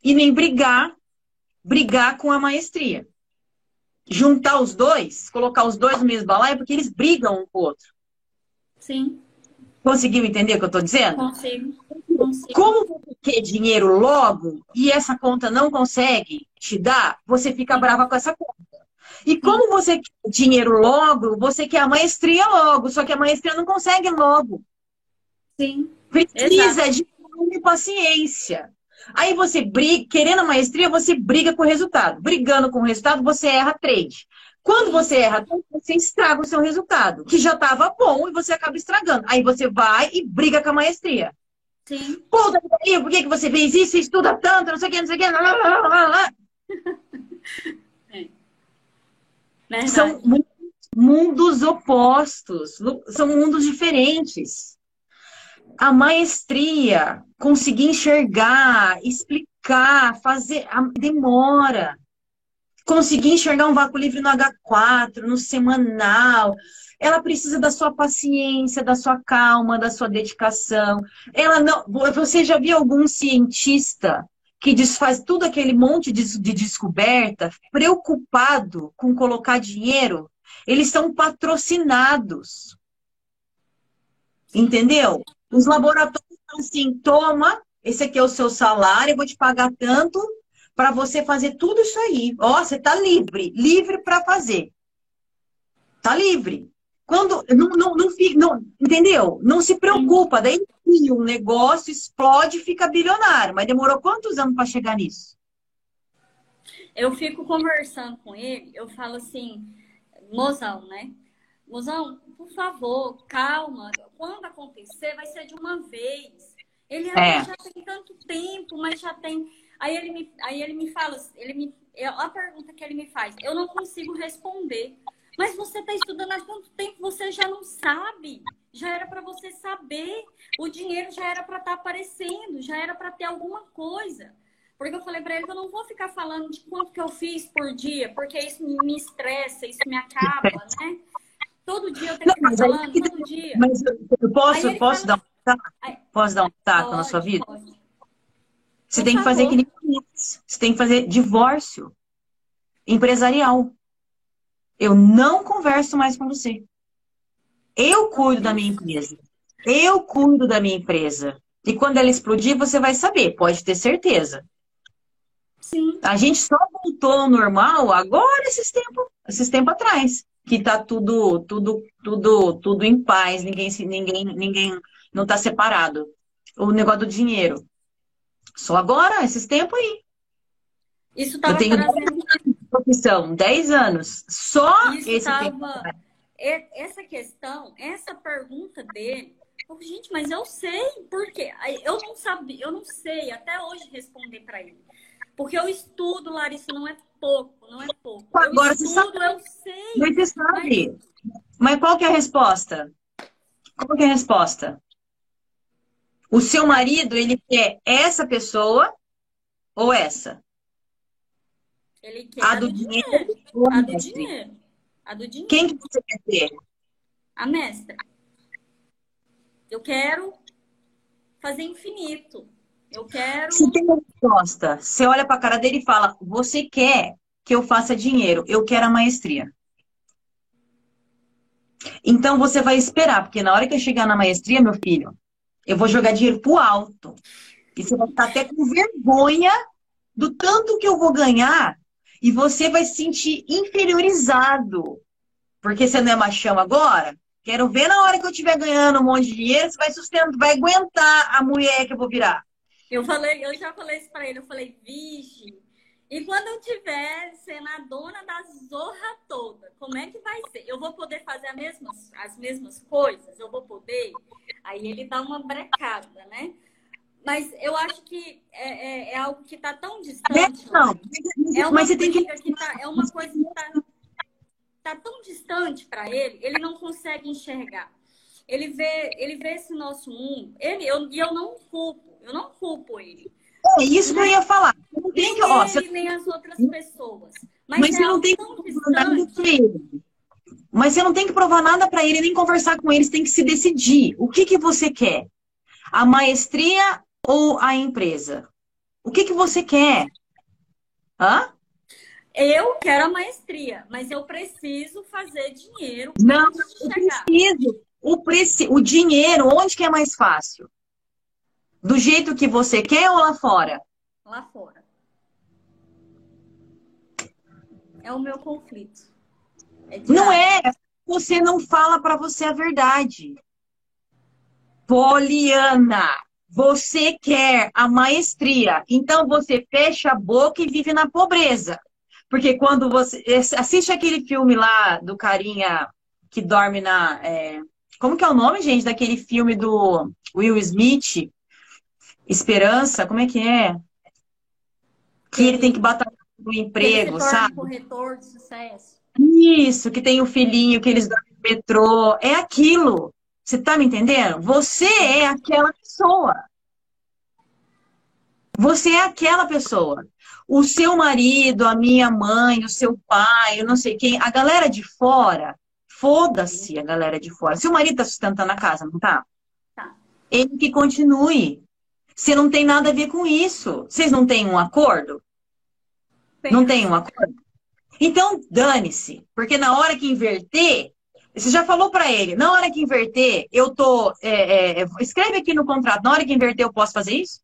e nem brigar, brigar com a maestria. Juntar os dois, colocar os dois no mesmo balaio, porque eles brigam um com o outro. Sim. Conseguiu entender o que eu estou dizendo? Consigo. Consigo. Como você quer dinheiro logo e essa conta não consegue te dar, você fica brava com essa conta. E como você quer dinheiro logo, você quer a maestria logo, só que a maestria não consegue logo. Sim. Precisa Exato. de paciência. Aí você briga, querendo a maestria, você briga com o resultado. Brigando com o resultado, você erra trade. Quando você erra, você estraga o seu resultado, que já estava bom e você acaba estragando. Aí você vai e briga com a maestria. Sim. Puta por que, que você fez isso? Você estuda tanto, não sei o que, não sei o que. Lá, lá, lá, lá. Verdade. São mundos opostos, são mundos diferentes. A maestria, conseguir enxergar, explicar, fazer, demora. Conseguir enxergar um vácuo livre no H4, no semanal, ela precisa da sua paciência, da sua calma, da sua dedicação. Ela não, você já viu algum cientista que desfaz tudo aquele monte de, de descoberta, preocupado com colocar dinheiro, eles são patrocinados. Entendeu? Os laboratórios estão assim, toma, esse aqui é o seu salário, eu vou te pagar tanto para você fazer tudo isso aí. Ó, você está livre, livre para fazer. Tá livre. Quando não, não, não, não, entendeu? Não se preocupa. Daí cria um negócio, explode fica bilionário. Mas demorou quantos anos para chegar nisso? Eu fico conversando com ele, eu falo assim, mozão, né? Mozão, por favor, calma. Quando acontecer, vai ser de uma vez. Ele é. já tem tanto tempo, mas já tem. Aí ele me, aí ele me fala, ele me, a pergunta que ele me faz, eu não consigo responder. Mas você está estudando há quanto tempo? Você já não sabe. Já era para você saber. O dinheiro já era para estar tá aparecendo, já era para ter alguma coisa. Porque eu falei para ele que eu não vou ficar falando de quanto que eu fiz por dia, porque isso me estressa, isso me acaba, né? Todo dia eu tenho que ficar falando, todo dia. Mas eu posso, posso dar um taco? Posso dar um taco na sua vida? Pode. Você por tem favor. que fazer que nem Você tem que fazer divórcio empresarial. Eu não converso mais com você. Eu cuido da minha empresa. Eu cuido da minha empresa. E quando ela explodir, você vai saber, pode ter certeza. Sim. A gente só voltou ao normal agora, esses tempos, esses tempos atrás. Que tá tudo, tudo, tudo, tudo em paz, ninguém, ninguém, ninguém não tá separado. O negócio do dinheiro. Só agora, esses tempos aí. Isso estava trazendo profissão, 10 anos. Só Isso esse tava... tempo. Essa questão, essa pergunta dele, gente, mas eu sei por quê? Eu não sabia, eu não sei até hoje responder para ele. Porque eu estudo, Larissa, não é pouco, não é pouco. Agora eu você estudo, sabe. eu sei. Mas você sabe. Mas... mas qual que é a resposta? Qual que é a resposta? O seu marido, ele quer essa pessoa ou essa? Ele quer a, a do, dinheiro. dinheiro. A do dinheiro. A do dinheiro. Quem que você quer ter? A mestra. Eu quero fazer infinito. Eu quero. Você tem uma resposta. Você olha para a cara dele e fala: Você quer que eu faça dinheiro? Eu quero a maestria. Então você vai esperar, porque na hora que eu chegar na maestria, meu filho, eu vou jogar dinheiro pro alto. E você vai estar até com vergonha do tanto que eu vou ganhar e você vai se sentir inferiorizado. Porque você não é machão agora? Quero ver na hora que eu estiver ganhando um monte de dinheiro, você vai sustentar, vai aguentar a mulher que eu vou virar. Eu falei, eu já falei isso pra ele, eu falei, vixe, e quando eu tiver sendo a dona da zorra toda, como é que vai ser? Eu vou poder fazer as mesmas, as mesmas coisas? Eu vou poder? Aí ele dá uma brecada, né? Mas eu acho que é, é, é algo que está tão distante. Não, é uma mas você tem que... que tá, é uma coisa que está tá tão distante para ele, ele não consegue enxergar. Ele vê, ele vê esse nosso mundo. Ele, eu, e eu não culpo, eu não culpo ele. É isso que eu ia falar. Não tem nem que, ó, ele, você... nem as outras pessoas. Mas, mas é você não tem que provar nada para ele. Mas você não tem que provar nada para ele, nem conversar com ele, você tem que se decidir. O que, que você quer? A maestria ou a empresa? O que, que você quer? Hã? Eu quero a maestria, mas eu preciso fazer dinheiro. Não, eu preciso. O, preci... o dinheiro, onde que é mais fácil? Do jeito que você quer ou lá fora? Lá fora. É o meu conflito. É não é. Você não fala para você a verdade. Poliana, você quer a maestria, então você fecha a boca e vive na pobreza. Porque quando você assiste aquele filme lá do carinha que dorme na. É... Como que é o nome, gente, daquele filme do Will Smith? Esperança, como é que é? Que ele tem que batalhar no emprego, sabe? corretor de sucesso. Isso, que tem o filhinho, que eles dormem no metrô. É aquilo. Você tá me entendendo? Você é aquela pessoa. Você é aquela pessoa. O seu marido, a minha mãe, o seu pai, eu não sei quem, a galera de fora, foda-se a galera de fora. Seu marido tá sustentando a casa, não tá? Tá. Ele que continue. Você não tem nada a ver com isso. Vocês não têm um acordo? Não tem um acordo? Então, dane-se. Porque na hora que inverter, você já falou para ele, na hora que inverter, eu tô. É, é, escreve aqui no contrato, na hora que inverter, eu posso fazer isso?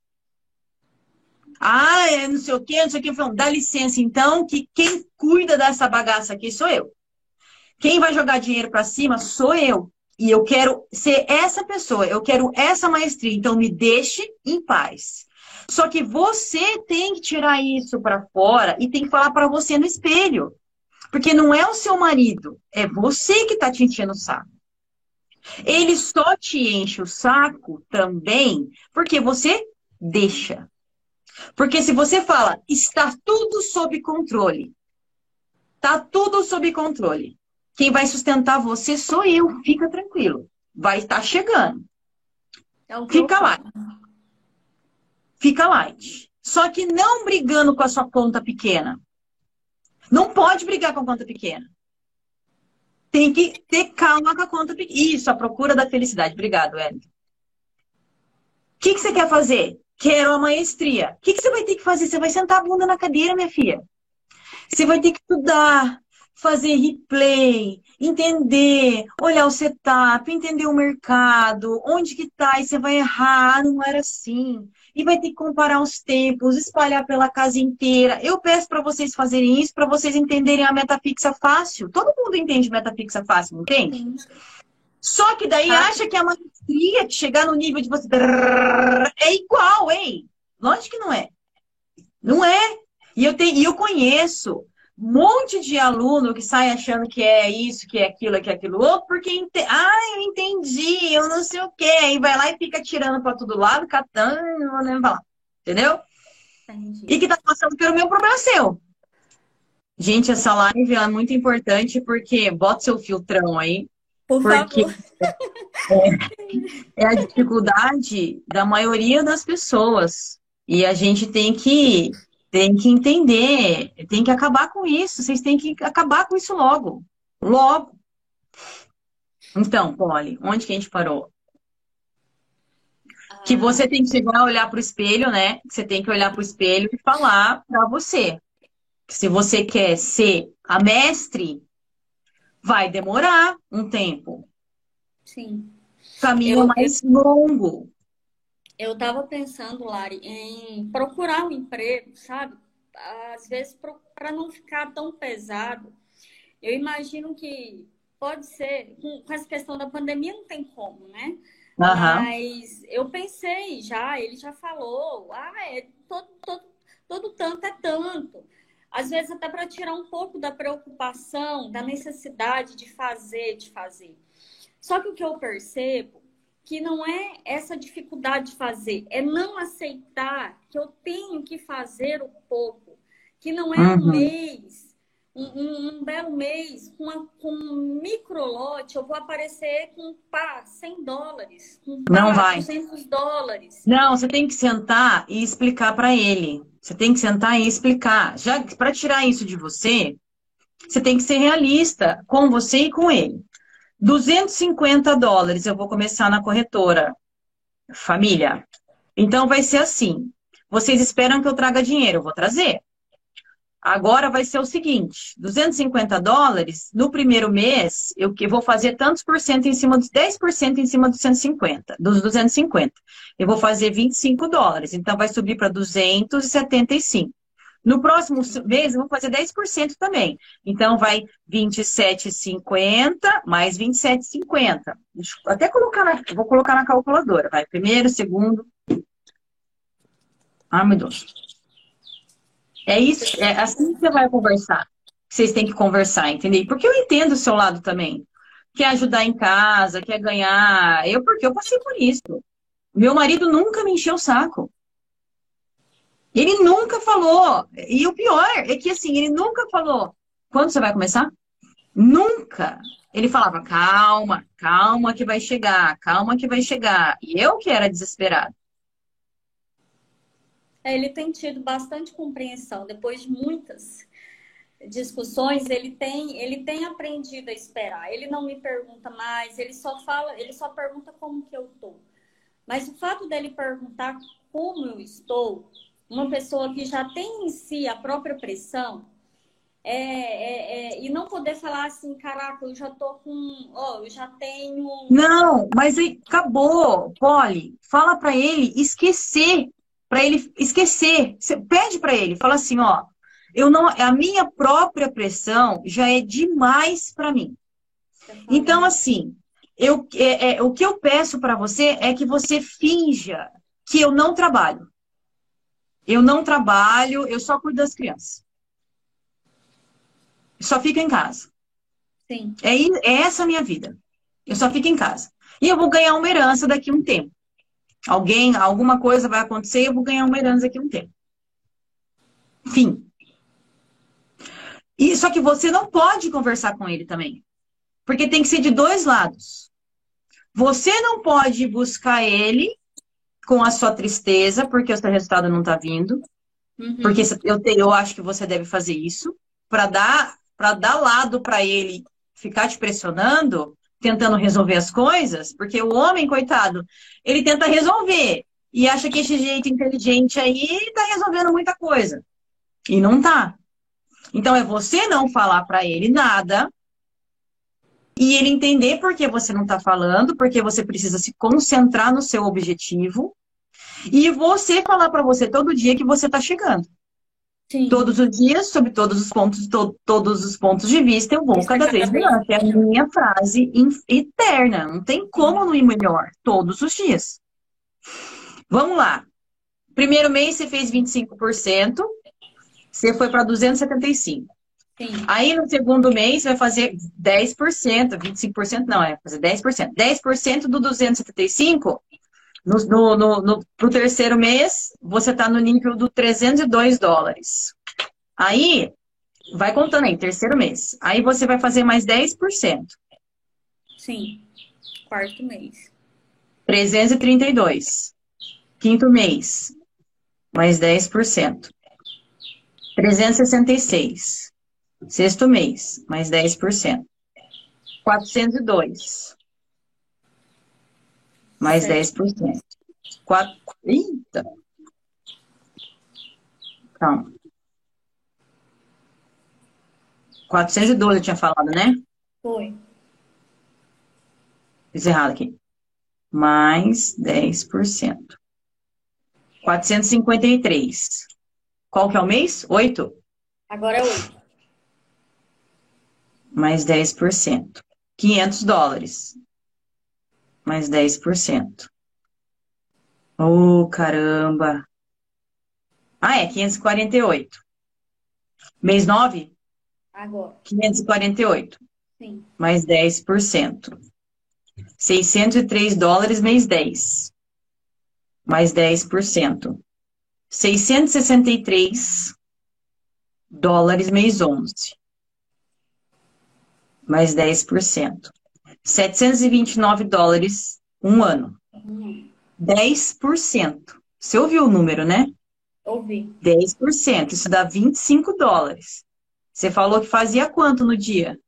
Ah, é não sei o quê, não sei o quê. Falando, dá licença, então, que quem cuida dessa bagaça aqui sou eu. Quem vai jogar dinheiro para cima sou eu. E eu quero ser essa pessoa, eu quero essa maestria, então me deixe em paz. Só que você tem que tirar isso para fora e tem que falar para você no espelho. Porque não é o seu marido, é você que está te enchendo o saco. Ele só te enche o saco também porque você deixa. Porque se você fala, está tudo sob controle, está tudo sob controle. Quem vai sustentar você sou eu, fica tranquilo. Vai estar chegando. É fica lá. Fica light. Só que não brigando com a sua conta pequena. Não pode brigar com a conta pequena. Tem que ter calma com a conta pequena. Isso, a procura da felicidade. Obrigado, Wellington. O que, que você quer fazer? Quero a maestria. O que, que você vai ter que fazer? Você vai sentar a bunda na cadeira, minha filha. Você vai ter que estudar, fazer replay, entender, olhar o setup, entender o mercado, onde que tá, e você vai errar, ah, não era assim. E vai ter que comparar os tempos, espalhar pela casa inteira. Eu peço para vocês fazerem isso, para vocês entenderem a metafixa fácil. Todo mundo entende metafixa fácil, não entende? Sim. Só que daí ah. acha que a maestria, que chegar no nível de você. É igual, hein? Lógico que não é. Não é. E eu, tenho, e eu conheço monte de aluno que sai achando que é isso, que é aquilo, que é aquilo outro, porque, ente... ah, eu entendi, eu não sei o quê. Aí vai lá e fica tirando para todo lado, catando, não lembro falar. Entendeu? Entendi. E que tá passando pelo meu problema seu. Gente, essa live é muito importante porque bota seu filtrão aí, por Porque é, é, a dificuldade da maioria das pessoas. E a gente tem que, tem que entender, tem que acabar com isso. Vocês têm que acabar com isso logo. Logo. Então, Polly, onde que a gente parou? Que você tem que chegar a olhar para o espelho, né? Você tem que olhar para o espelho e falar para você. Que se você quer ser a mestre vai demorar um tempo. Sim. Caminho eu, mais longo. Eu estava pensando, Lari, em procurar um emprego, sabe? Às vezes, para não ficar tão pesado. Eu imagino que pode ser, com, com essa questão da pandemia, não tem como, né? Uhum. Mas eu pensei já, ele já falou, ah, é todo, todo, todo tanto é tanto às vezes até para tirar um pouco da preocupação, da necessidade de fazer, de fazer. Só que o que eu percebo que não é essa dificuldade de fazer, é não aceitar que eu tenho que fazer o pouco, que não é um uhum. mês, um, um, um, belo mês, com, uma, com um microlote, eu vou aparecer com pá, 100 dólares, com pá, não vai. 200 dólares. Não, você tem que sentar e explicar para ele você tem que sentar e explicar. Já para tirar isso de você, você tem que ser realista com você e com ele. 250 dólares eu vou começar na corretora. Família. Então vai ser assim. Vocês esperam que eu traga dinheiro, eu vou trazer. Agora vai ser o seguinte: 250 dólares, no primeiro mês, eu que vou fazer tantos por cento em cima dos 10% em cima dos 150, dos 250. Eu vou fazer 25 dólares, então vai subir para 275. No próximo mês, vou fazer 10% também. Então, vai 27,50 mais 27,50. Até colocar na, vou colocar na calculadora. Vai primeiro, segundo. Ai, meu Deus. É isso, é assim que você vai conversar. Vocês têm que conversar, entendeu? Porque eu entendo o seu lado também. Quer ajudar em casa, quer ganhar. Eu, porque eu passei por isso. Meu marido nunca me encheu o saco. Ele nunca falou. E o pior é que, assim, ele nunca falou. Quando você vai começar? Nunca. Ele falava, calma, calma que vai chegar, calma que vai chegar. E eu que era desesperada. É, ele tem tido bastante compreensão. Depois de muitas discussões, ele tem, ele tem aprendido a esperar. Ele não me pergunta mais, ele só fala, ele só pergunta como que eu tô. Mas o fato dele perguntar como eu estou, uma pessoa que já tem em si a própria pressão, é, é, é, e não poder falar assim, caraca, eu já tô com, oh, eu já tenho. Não, mas acabou, Polly. Fala para ele esquecer para ele esquecer. Você pede para ele, fala assim, ó, eu não, a minha própria pressão já é demais para mim. Então assim, eu, é, é, o que eu peço para você é que você finja que eu não trabalho. Eu não trabalho, eu só cuido das crianças. Só fico em casa. Sim. É, é essa a minha vida. Eu só fico em casa. E eu vou ganhar uma herança daqui a um tempo. Alguém, alguma coisa vai acontecer, eu vou ganhar uma herança daqui a um tempo. Fim. E, só que você não pode conversar com ele também. Porque tem que ser de dois lados. Você não pode buscar ele com a sua tristeza, porque o seu resultado não está vindo. Uhum. Porque eu, te, eu acho que você deve fazer isso para dar para dar lado para ele ficar te pressionando, tentando resolver as coisas, porque o homem, coitado, ele tenta resolver e acha que esse jeito inteligente aí está resolvendo muita coisa. E não tá. Então é você não falar para ele nada e ele entender por que você não está falando, porque você precisa se concentrar no seu objetivo e você falar para você todo dia que você está chegando. Sim. Todos os dias, sobre todos os pontos, to, todos os pontos de vista, eu vou Isso cada, vez melhor. É a minha frase eterna. Não tem como não ir melhor. Todos os dias. Vamos lá. Primeiro mês você fez 25%, você foi para 275%. Sim. Aí no segundo mês vai fazer 10%, 25% não, é fazer 10%. 10% do 275 no, no, no, no, pro terceiro mês, você está no nível do 302 dólares. Aí, vai contando aí, terceiro mês. Aí você vai fazer mais 10%. Sim, quarto mês. 332. Quinto mês, mais 10%. 366. Sexto mês, mais 10%. 402 mais certo. 10%. Quatro... Eita! Calma. 412 eu tinha falado, né? Foi. Fiz errado aqui. Mais 10%. 453. Qual que é o mês? 8? Agora é 8. Mais 10%. 500 dólares mais 10%. Oh, caramba! Ah, é 548. Mês 9? Agora. 548. Sim. Mais 10%. 603 dólares, mês 10. Mais 10%. 663 dólares, mês 11. Mais 10%. 729 dólares um ano. 10%. Você ouviu o número, né? Ouvi. 10%. Isso dá 25 dólares. Você falou que fazia quanto no dia?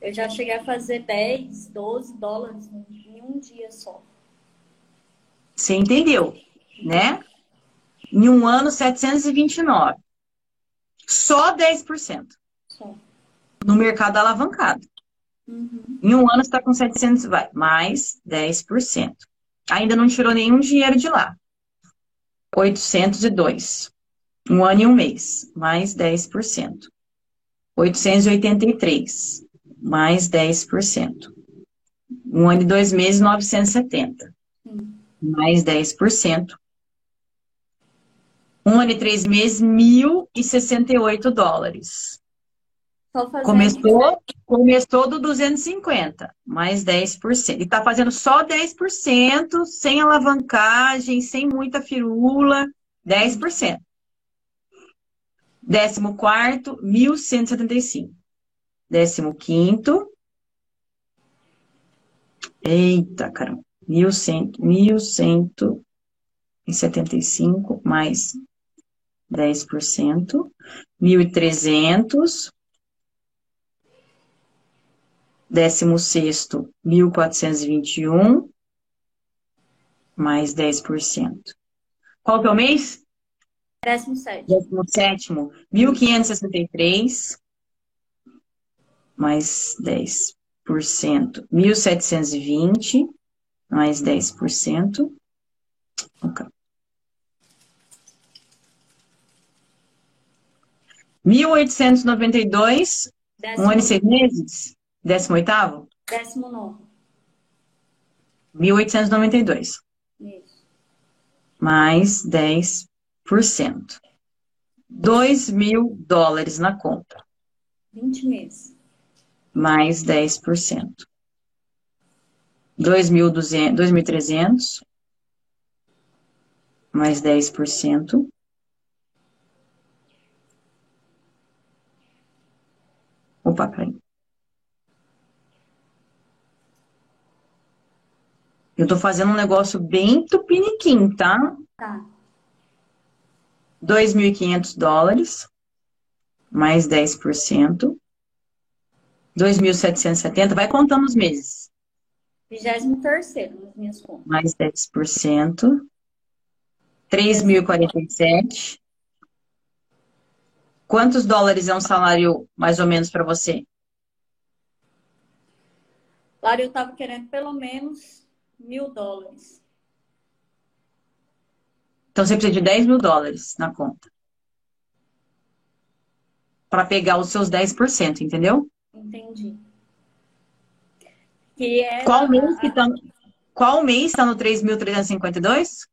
Eu já cheguei a fazer 10, 12 dólares em um dia só. Você entendeu, né? Em um ano, 729. Só 10%. Só. No mercado alavancado. Uhum. Em um ano você está com 700, vai, mais 10%. Ainda não tirou nenhum dinheiro de lá. 802. Um ano e um mês, mais 10%. 883, mais 10%. Um ano e dois meses, 970, uhum. mais 10%. Um ano e três meses, 1.068 dólares. Começou, começou do 250, mais 10%. E está fazendo só 10%, sem alavancagem, sem muita firula, 10%. Décimo quarto, 1.175. Décimo quinto. Eita, caramba. 1.175 mais 10%. 1.300 Décimo sexto, 1.421, mais 10%. Qual que é o mês? Décimo sétimo. Décimo sétimo, 1.563, mais 10%. 1.720, mais 10%. Okay. 1.892, um ano e seis meses. Décimo oitavo? Décimo nono. 1.892. Isso. Mais 10%. 2 mil dólares na conta. 20 meses. Mais 10%. 2.300. Mais 10%. Opa, peraí. Eu tô fazendo um negócio bem tupiniquim, tá? Tá. 2.500 dólares, mais 10%. 2.770, vai contando os meses. 23 nas minhas contas. Mais 10%. 3.047. Quantos dólares é um salário mais ou menos para você? Claro, eu tava querendo pelo menos mil dólares. Então você precisa de 10 mil dólares na conta. Para pegar os seus 10%, entendeu? Entendi. Que é Qual mês que tá, qual mês está no 3.352?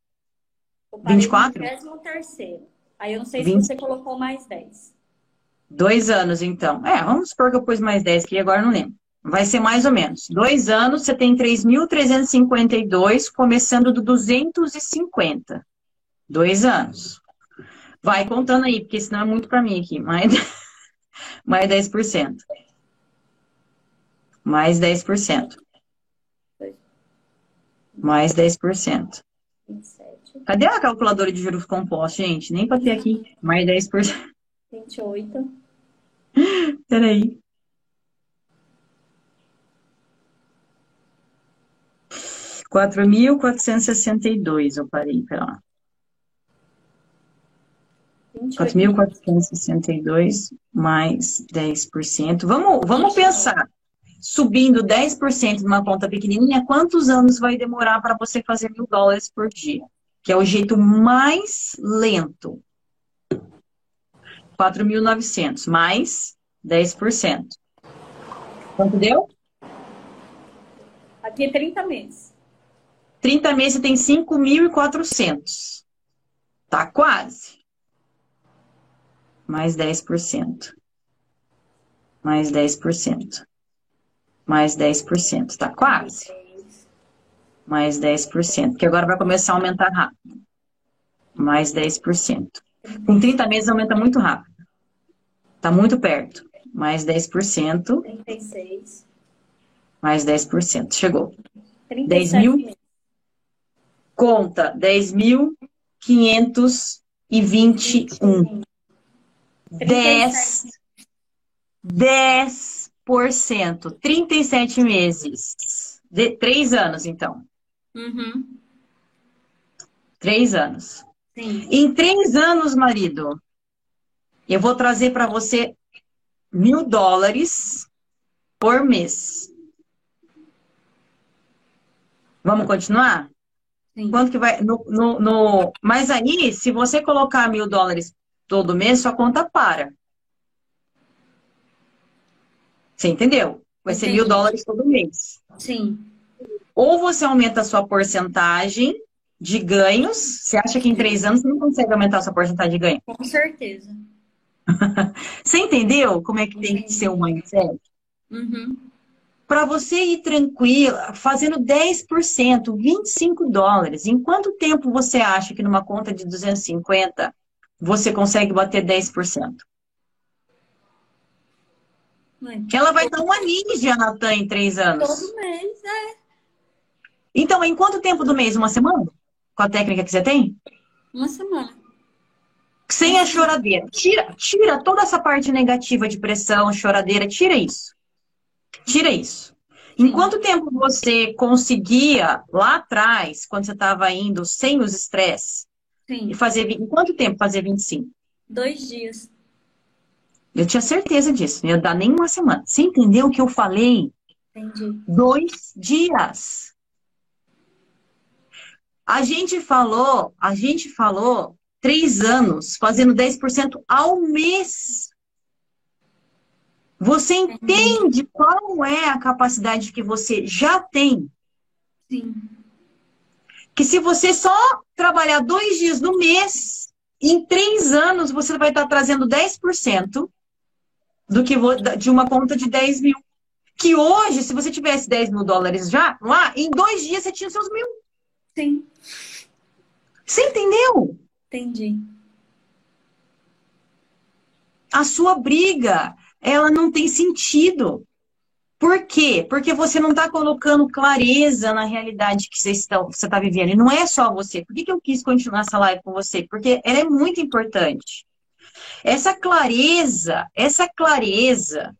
o parei 24? no 23 Aí eu não sei 20. se você colocou mais 10. Dois anos, então. É, vamos supor que eu pus mais 10 aqui, agora eu não lembro. Vai ser mais ou menos. Dois anos, você tem 3.352, começando do 250. Dois anos. Vai contando aí, porque senão é muito para mim aqui. Mais, mais 10%. Mais 10%. Mais 10%. 27, Cadê a calculadora de juros compostos, gente? Nem para ter aqui. Mais 10%. 28, Peraí. Quatro mil quatrocentos e sessenta e dois, eu parei, pera lá. 28. 4.462 mais 10%. Vamos, vamos pensar. Subindo 10% numa conta pequenininha, quantos anos vai demorar para você fazer mil dólares por dia? Que é o jeito mais lento. 4.900 mais 10%. Quanto deu? Aqui é 30 meses. 30 meses você tem 5.400. Tá quase. Mais 10%. Mais 10%. Mais 10%. Tá quase. Mais 10%. Que agora vai começar a aumentar rápido. Mais 10%. Com 30 meses aumenta muito rápido. Tá muito perto. Mais 10%. 36. Mais 10%. Chegou. 37 10 mil? Conta 10.521. 10, 10%, 37 meses. De, três anos, então. Uhum. Três anos. Sim. Em três anos, marido, eu vou trazer para você mil dólares por mês. Vamos continuar? Sim. Quanto que vai. No, no, no- Mas aí, se você colocar mil dólares todo mês, sua conta para. Você entendeu? Vai ser mil Entendi. dólares todo mês. Sim. Ou você aumenta a sua porcentagem de ganhos. Você acha que em três anos você não consegue aumentar a sua porcentagem de ganho? Com certeza. Você entendeu como é que tem que ser o mindset? Uhum. Para você ir tranquila, fazendo 10%, 25 dólares. Em quanto tempo você acha que numa conta de 250 você consegue bater 10%? Mãe, Que ela vai dar uma ninja, Natan, em três anos. Todo mês, é. Então, em quanto tempo do mês? Uma semana? Com a técnica que você tem? Uma semana. Sem a choradeira. Tira, tira toda essa parte negativa de pressão, choradeira, tira isso. Tira isso. Em quanto tempo você conseguia, lá atrás, quando você estava indo sem os estresses, Sim. e fazer. Em quanto tempo fazer 25? Dois dias. Eu tinha certeza disso. Não ia dar nem uma semana. Você entendeu o que eu falei? Entendi. Dois dias. A gente falou, a gente falou três anos fazendo 10% ao mês. Você entende qual é a capacidade que você já tem? Sim. Que se você só trabalhar dois dias no mês, em três anos você vai estar trazendo 10% do que de uma conta de 10 mil. Que hoje, se você tivesse 10 mil dólares já lá, em dois dias você tinha seus mil. Sim. Você entendeu? Entendi. A sua briga, ela não tem sentido. Por quê? Porque você não está colocando clareza na realidade que você está, você está vivendo. E não é só você. Por que, que eu quis continuar essa live com você? Porque ela é muito importante. Essa clareza, essa clareza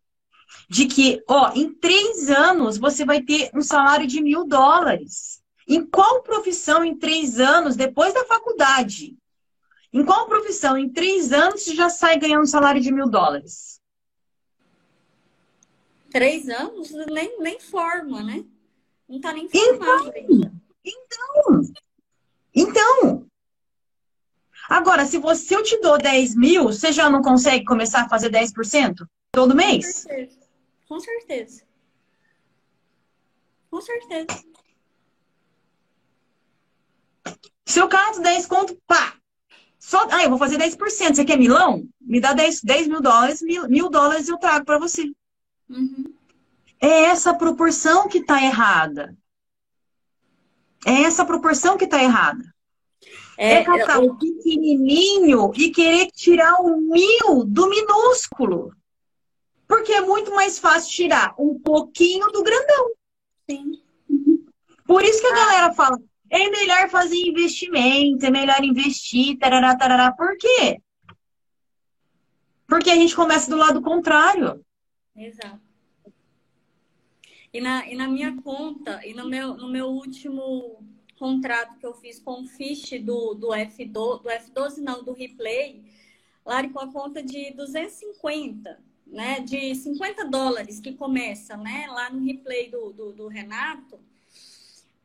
de que, ó, em três anos você vai ter um salário de mil dólares. Em qual profissão em três anos, depois da faculdade? Em qual profissão em três anos você já sai ganhando um salário de mil dólares? Três anos nem, nem forma, né? Não tá nem formado então, Então, então. Agora, se você eu te dou 10 mil, você já não consegue começar a fazer 10% todo mês? Com certeza. Com certeza. Com certeza. Se eu caso 10 conto, pá! Só, ah, eu vou fazer 10%. Você quer milão? Me dá 10, 10 mil dólares, mil, mil dólares eu trago para você. Uhum. É essa proporção que está errada. É essa proporção que está errada. É, é catar eu... o pequenininho e querer tirar o mil do minúsculo. Porque é muito mais fácil tirar um pouquinho do grandão. Sim. Por isso que a ah. galera fala, é melhor fazer investimento, é melhor investir, tarará, tarará. Por quê? Porque a gente começa do lado contrário. Exato. E na, e na minha conta, e no meu, no meu último contrato que eu fiz com o Fish do, do, F12, do F12, não, do Replay, lá com a conta de 250, né? De 50 dólares que começa, né? Lá no Replay do, do, do Renato,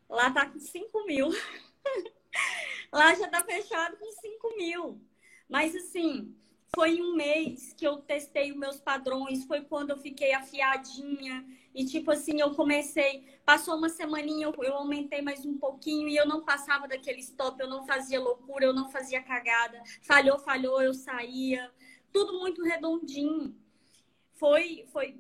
lá tá com 5 mil. lá já tá fechado com 5 mil. Mas assim, foi um mês que eu testei os meus padrões, foi quando eu fiquei afiadinha. E tipo assim, eu comecei, passou uma semaninha, eu, aumentei mais um pouquinho e eu não passava daquele stop, eu não fazia loucura, eu não fazia cagada. Falhou, falhou, eu saía. Tudo muito redondinho. Foi, foi,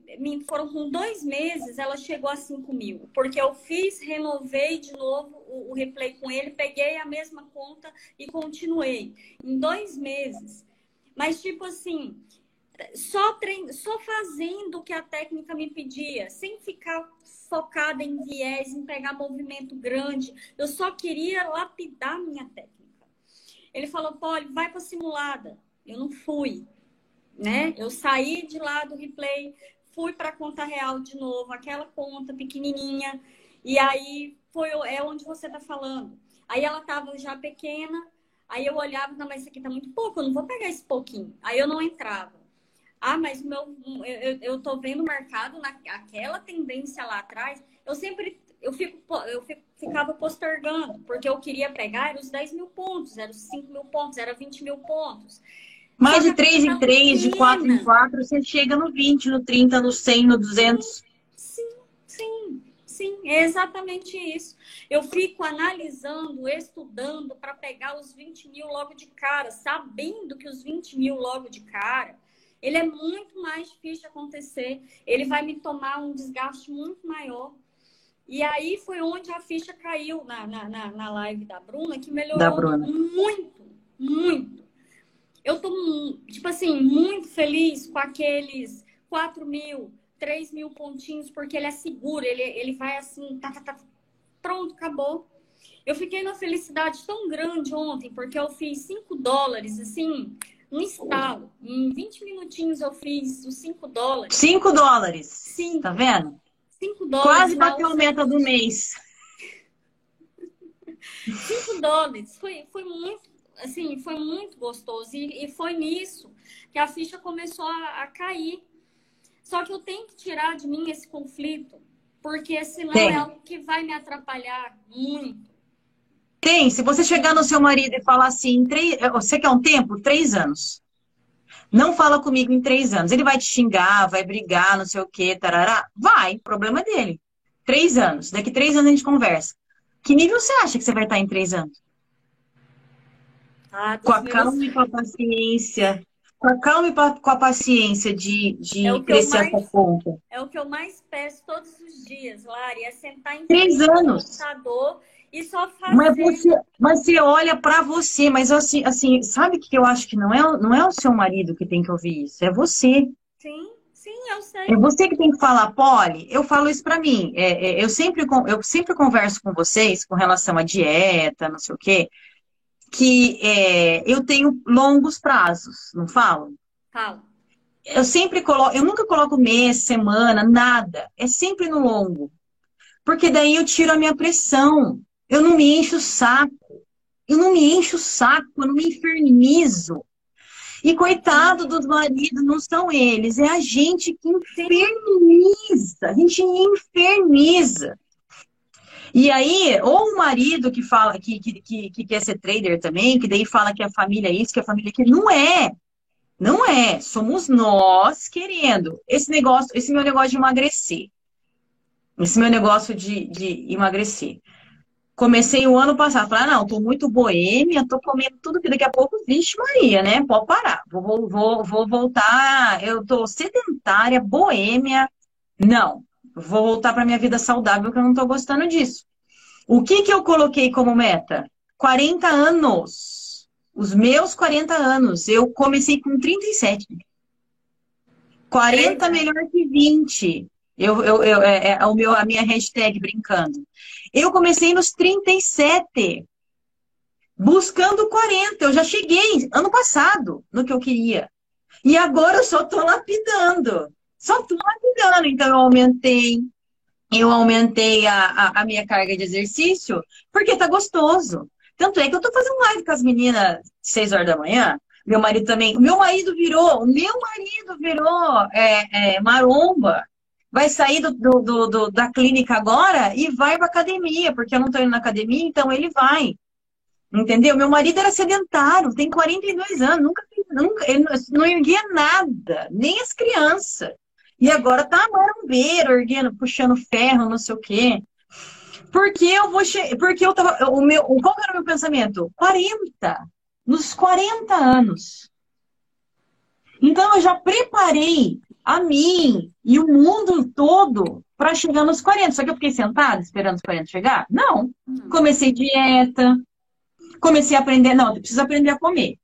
foram com dois meses, ela chegou a 5 mil. Porque eu fiz, renovei de novo o, o replay com ele, peguei a mesma conta e continuei. Em dois meses mas, tipo assim, só, trein... só fazendo o que a técnica me pedia, sem ficar focada em viés, em pegar movimento grande. Eu só queria lapidar minha técnica. Ele falou, Polly, vai para simulada. Eu não fui, né? Eu saí de lá do replay, fui para a conta real de novo, aquela conta pequenininha. E aí foi é onde você está falando. Aí ela estava já pequena, Aí eu olhava, não, mas isso aqui tá muito pouco, eu não vou pegar esse pouquinho. Aí eu não entrava. Ah, mas meu, eu, eu tô vendo o mercado naquela tendência lá atrás. Eu sempre, eu, fico, eu fico, ficava postergando, porque eu queria pegar era os 10 mil pontos, era os 5 mil pontos, era 20 mil pontos. Mais de 3 em 3, de 4 em 4, você chega no 20, no 30, no 100, no 200. Sim, sim, sim, é exatamente isso. Eu fico analisando, estudando para pegar os 20 mil logo de cara, sabendo que os 20 mil logo de cara, ele é muito mais difícil de acontecer. Ele vai me tomar um desgaste muito maior. E aí foi onde a ficha caiu na, na, na, na live da Bruna, que melhorou muito, muito. Eu tô, tipo assim, muito feliz com aqueles 4 mil, 3 mil pontinhos, porque ele é seguro, ele, ele vai assim, tá, tá, tá, pronto, acabou. Eu fiquei numa felicidade tão grande ontem, porque eu fiz 5 dólares, assim, no estalo. Em 20 minutinhos eu fiz os 5 dólares. 5 dólares? Sim. Tá vendo? 5 dólares. Quase bateu a meta do mês. 5 dólares. Foi, foi muito, assim, foi muito gostoso. E, e, foi nisso que a ficha começou a, a cair. Só que eu tenho que tirar de mim esse conflito porque senão Tem. é algo que vai me atrapalhar muito. Tem. Se você chegar no seu marido e falar assim, três, você quer um tempo? Três anos. Não fala comigo em três anos. Ele vai te xingar, vai brigar, não sei o quê, tarará. Vai, problema dele. Três anos. Daqui três anos a gente conversa. Que nível você acha que você vai estar em três anos? Ah, Com a meus- calma e com a paciência. Com a calma e com a paciência de, de É crescer mais- essa conta. É o que eu mais peço todos os dias, Lari, é sentar em Três anos. computador e só fazer. Mas você, mas você olha pra você, mas assim, assim, sabe que eu acho que não é, não é o seu marido que tem que ouvir isso, é você. Sim, sim, eu sei. É você que tem que falar, Polly, eu falo isso pra mim. É, é, eu, sempre, eu sempre converso com vocês com relação à dieta, não sei o quê, que é, eu tenho longos prazos, não falo? Fala. Eu sempre coloco, eu nunca coloco mês, semana, nada. É sempre no longo. Porque daí eu tiro a minha pressão. Eu não me encho o saco. Eu não me encho o saco, eu não me infernizo. E coitado dos maridos, não são eles, é a gente que inferniza. A gente inferniza. E aí, ou o marido que fala que, que, que, que quer ser trader também, que daí fala que a família é isso, que a família é aquilo. Não é. Não é. Somos nós querendo. Esse negócio, esse meu negócio de emagrecer. Esse meu negócio de, de emagrecer. Comecei o ano passado. Falei, ah, não, tô muito boêmia, tô comendo tudo que daqui a pouco, vixe Maria, né? Pode parar. Vou, vou, vou, vou voltar. Eu tô sedentária, boêmia. Não. Vou voltar pra minha vida saudável, que eu não tô gostando disso. O que que eu coloquei como meta? 40 anos. Os meus 40 anos. Eu comecei com 37. 40 melhor que 20. Eu, eu, eu, é, é o meu, a minha hashtag brincando. Eu comecei nos 37. Buscando 40. Eu já cheguei ano passado no que eu queria. E agora eu só tô lapidando. Só tô lapidando. Então eu aumentei. Eu aumentei a, a, a minha carga de exercício porque tá gostoso. Tanto é que eu tô fazendo live com as meninas 6 horas da manhã. Meu marido também. Meu marido virou, meu marido virou é, é, maromba. Vai sair do, do, do- da clínica agora e vai pra academia, porque eu não tô indo na academia, então ele vai. Entendeu? Meu marido era sedentário, tem 42 anos, nunca, nunca ele não erguia nada, nem as crianças. E agora tá marombeiro, erguendo, puxando ferro, não sei o quê. Porque eu vou che... porque eu tava o meu, qual era o meu pensamento? 40, nos 40 anos. Então eu já preparei a mim e o mundo todo para chegar nos 40. Só que eu fiquei sentada esperando os 40 chegar? Não. Comecei dieta, comecei a aprender, não, eu preciso aprender a comer.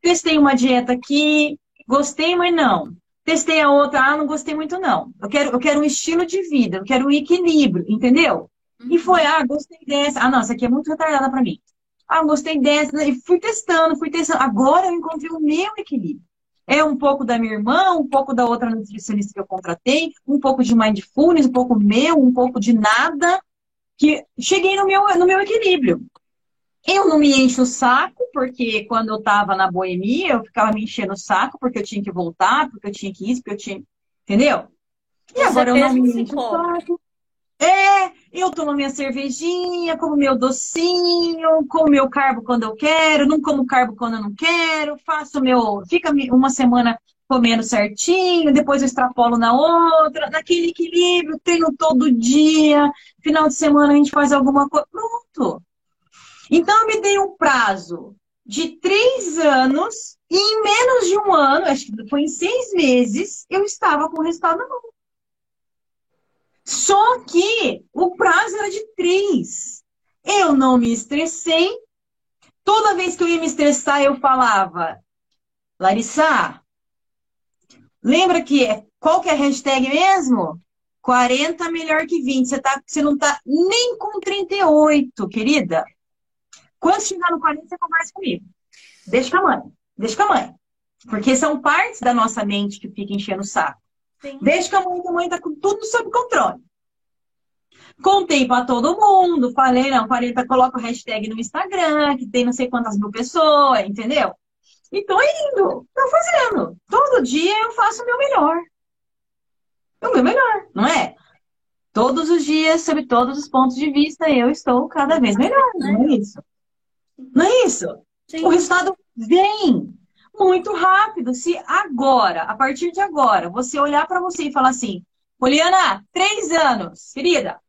Testei uma dieta aqui, gostei, mas não. Testei a outra, ah, não gostei muito não. Eu quero, eu quero um estilo de vida, eu quero um equilíbrio, entendeu? E foi, ah, gostei dessa. Ah, não, essa aqui é muito retardada para mim. Ah, gostei dessa. E fui testando, fui testando. Agora eu encontrei o meu equilíbrio. É um pouco da minha irmã, um pouco da outra nutricionista que eu contratei, um pouco de mindfulness, um pouco meu, um pouco de nada, que cheguei no meu, no meu equilíbrio. Eu não me encho o saco, porque quando eu tava na boemia, eu ficava me enchendo o saco, porque eu tinha que voltar, porque eu tinha que isso, porque eu tinha. Entendeu? E Você agora eu não me encho o saco. É, eu tomo minha cervejinha, como meu docinho, como meu carbo quando eu quero, não como carbo quando eu não quero, faço meu. Fica uma semana comendo certinho, depois eu extrapolo na outra, naquele equilíbrio, tenho todo dia, final de semana a gente faz alguma coisa. Pronto. Então eu me dei um prazo de três anos e em menos de um ano, acho que foi em seis meses, eu estava com o resultado na mão. Só que o prazo era de três. Eu não me estressei. Toda vez que eu ia me estressar, eu falava, Larissa, lembra que qual que é a hashtag mesmo? 40 melhor que 20. Você, tá, você não tá nem com 38, querida. Quando chegar no 40, você conversa comigo. Deixa com a mãe. Deixa com a mãe. Porque são partes da nossa mente que fica enchendo o saco. Sim. Deixa que a mãe, a mãe tá com tudo sob controle. Contei pra todo mundo, falei, não, 40, coloca o hashtag no Instagram, que tem não sei quantas mil pessoas, entendeu? E tô indo, tô fazendo. Todo dia eu faço o meu melhor. O meu melhor, não é? Todos os dias, sob todos os pontos de vista, eu estou cada vez melhor, não é isso? Não é isso? Sim. O resultado vem muito rápido. Se agora, a partir de agora, você olhar para você e falar assim, Poliana, três anos, querida,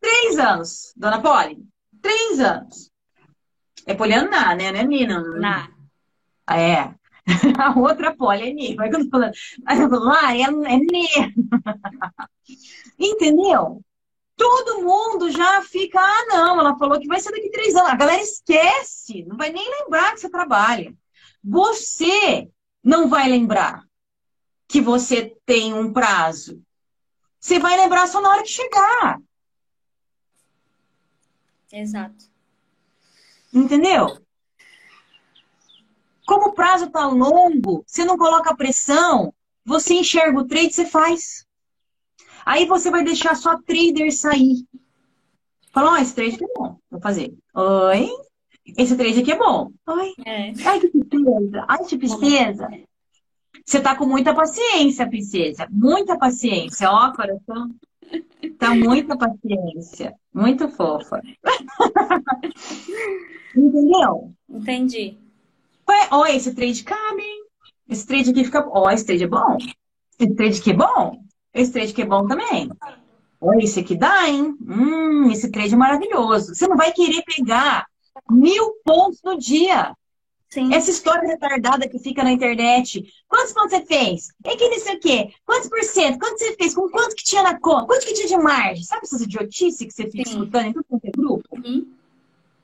Três anos, dona Poli. Três anos. É Poliana, né? Não é Nina. Na. É. A outra Poli é Nina. Mas quando eu falando, mas eu falo, ah, é, é Nina. Entendeu? Todo mundo já fica, ah, não, ela falou que vai ser daqui três anos. A galera esquece, não vai nem lembrar que você trabalha. Você não vai lembrar que você tem um prazo. Você vai lembrar só na hora que chegar. Exato. Entendeu? Como o prazo está longo, você não coloca pressão, você enxerga o trade, você faz. Aí você vai deixar só trader sair. Fala, ó, oh, esse trade aqui é bom, vou fazer. Oi? Esse trade aqui é bom. Oi? É. Ai, que tristeza. Ai, que tristeza. Você tá com muita paciência, princesa. Muita paciência. Ó, coração. Tá muita paciência. Muito fofa. Entendeu? Entendi. Ó, esse trade cabe, hein? Esse trade aqui fica. Ó, esse trade é bom. Esse trade aqui é bom. Esse trade aqui é bom também. Ó, esse aqui dá, hein? Hum, esse trade é maravilhoso. Você não vai querer pegar mil pontos no dia. Sim. Essa história retardada que fica na internet. Quantos pontos você fez? É que não sei o quê. Quantos por cento? Quanto você fez? Com quanto que tinha na conta? Quanto que tinha de margem? Sabe essas idiotices que você fica Sim. escutando em tudo quanto é grupo? Uhum.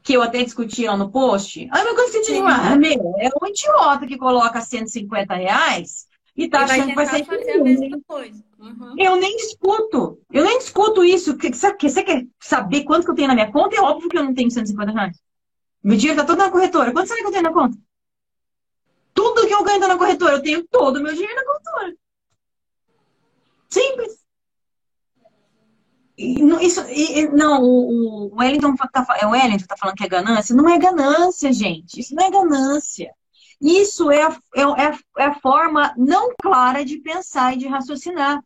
Que eu até discuti lá no post. Ah, meu, quanto que tinha de margem? Meu, é um idiota que coloca 150 reais e tá achando que vai ser fazer a mesma coisa. Uhum. Eu nem discuto. Eu nem discuto isso. Você quer saber quanto que eu tenho na minha conta? É óbvio que eu não tenho 150 reais. Meu dinheiro está todo na corretora. Quanto será que eu tenho na conta? Tudo que eu ganho tá na corretora. Eu tenho todo o meu dinheiro na corretora. Simples. E, não, isso, e, não, o, o Wellington tá, é o Wellington tá falando que é ganância. Não é ganância, gente. Isso não é ganância. Isso é a, é, é, é forma não clara de pensar e de raciocinar.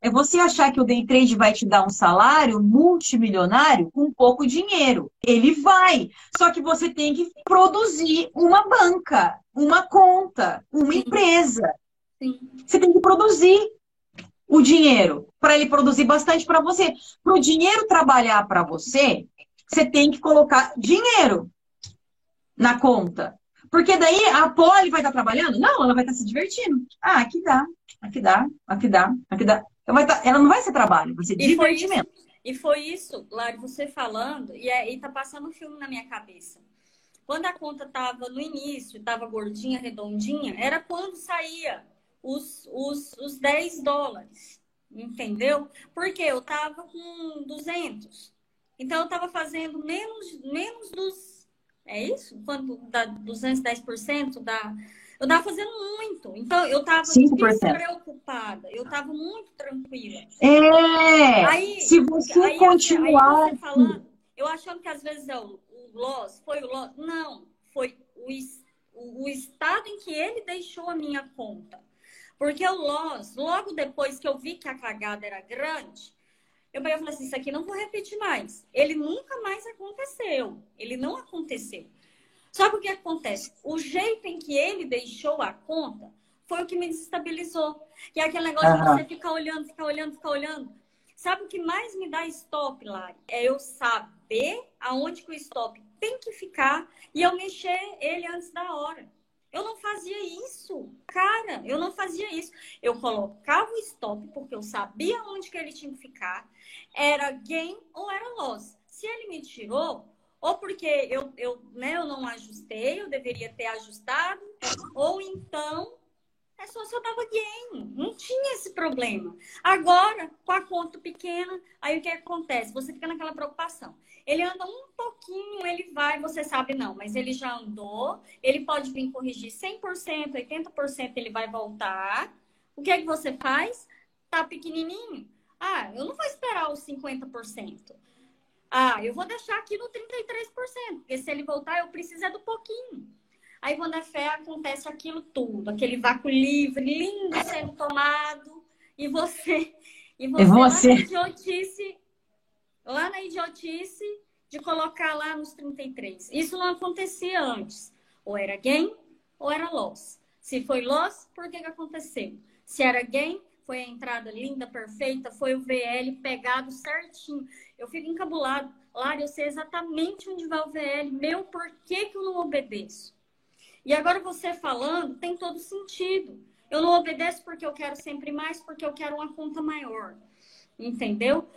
É você achar que o day trade vai te dar um salário multimilionário com pouco dinheiro. Ele vai. Só que você tem que produzir uma banca, uma conta, uma Sim. empresa. Sim. Você tem que produzir o dinheiro para ele produzir bastante para você. Para o dinheiro trabalhar para você, você tem que colocar dinheiro na conta. Porque daí a Poli vai estar trabalhando? Não, ela vai estar se divertindo. Ah, aqui dá, aqui dá, aqui dá, aqui dá. Ela, tá, ela não vai ser trabalho, vai ser e divertimento. Foi e foi isso, Lari, você falando, e, é, e tá passando um filme na minha cabeça. Quando a conta tava no início, tava gordinha, redondinha, era quando saía os, os, os 10 dólares, entendeu? Porque eu tava com 200. Então, eu tava fazendo menos, menos dos... É isso? Quando dá 210% da eu estava fazendo muito. Então, eu estava despreocupada. Eu estava muito tranquila. É! Aí, se você aí, continuar... Aí você falando, eu achando que às vezes é o, o loss, foi o loss. Não, foi o, o, o estado em que ele deixou a minha conta. Porque o loss, logo depois que eu vi que a cagada era grande, eu falei assim, isso aqui não vou repetir mais. Ele nunca mais aconteceu. Ele não aconteceu. Sabe o que acontece? O jeito em que ele deixou a conta foi o que me desestabilizou. Que é aquele negócio uhum. de você ficar olhando, ficar olhando, ficar olhando. Sabe o que mais me dá stop, Lari? É eu saber aonde que o stop tem que ficar e eu mexer ele antes da hora. Eu não fazia isso. Cara, eu não fazia isso. Eu colocava o stop porque eu sabia onde que ele tinha que ficar. Era gain ou era loss. Se ele me tirou, ou porque eu, eu, né, eu não ajustei, eu deveria ter ajustado, ou então é só se eu dava gain. Não tinha esse problema. Agora, com a conta pequena, aí o que acontece? Você fica naquela preocupação. Ele anda um pouquinho, ele vai, você sabe não, mas ele já andou, ele pode vir corrigir 100%, 80% ele vai voltar. O que é que você faz? Tá pequenininho? Ah, eu não vou esperar os 50%. Ah, eu vou deixar aqui no 33%, porque se ele voltar, eu preciso é do pouquinho. Aí quando é fé, acontece aquilo tudo, aquele vácuo livre, lindo sendo tomado, e você, e você, você... lá na idiotice, lá na idiotice de colocar lá nos 33. Isso não acontecia antes. Ou era gain, ou era loss. Se foi loss, por que, que aconteceu? Se era gain, foi a entrada linda, perfeita, foi o VL pegado certinho. Eu fico encabulado. Lara, eu sei exatamente onde vai o VL, meu, por que, que eu não obedeço? E agora você falando, tem todo sentido. Eu não obedeço porque eu quero sempre mais, porque eu quero uma conta maior. Entendeu?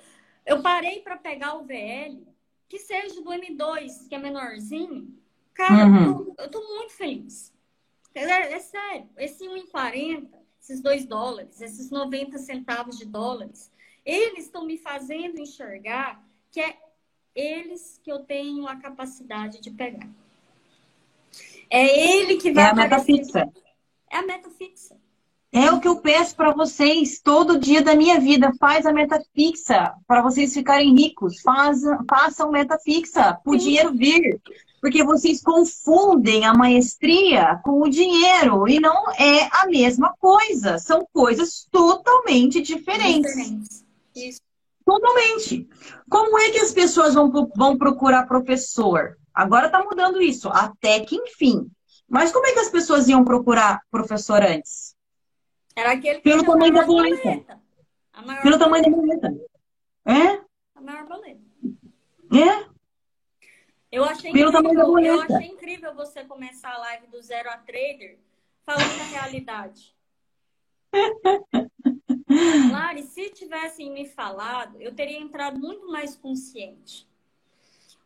Eu parei para pegar o VL, que seja do M2, que é menorzinho. Cara, uhum. eu, tô muito feliz. É, é sério. Esse 1,40, esses 2 dólares, esses 90 centavos de dólares, eles estão me fazendo enxergar que é eles que eu tenho a capacidade de pegar. É ele que vai. É a meta fixa. É a meta fixa. É o que eu peço para vocês todo dia da minha vida. Faz a meta fixa para vocês ficarem ricos. Faz, façam meta fixa para o dinheiro vir. Porque vocês confundem a maestria com o dinheiro e não é a mesma coisa. São coisas totalmente diferentes. diferentes. Isso. Totalmente. Como é que as pessoas vão, vão procurar professor? Agora está mudando isso, até que enfim. Mas como é que as pessoas iam procurar professor antes? Era aquele que Pelo tamanho da boleta. Pelo tamanho da boleta. É? A maior boleta. É? Eu achei, Pelo incrível, da boleta. eu achei incrível você começar a live do Zero a Trader falando da realidade. Lari, se tivessem me falado, eu teria entrado muito mais consciente.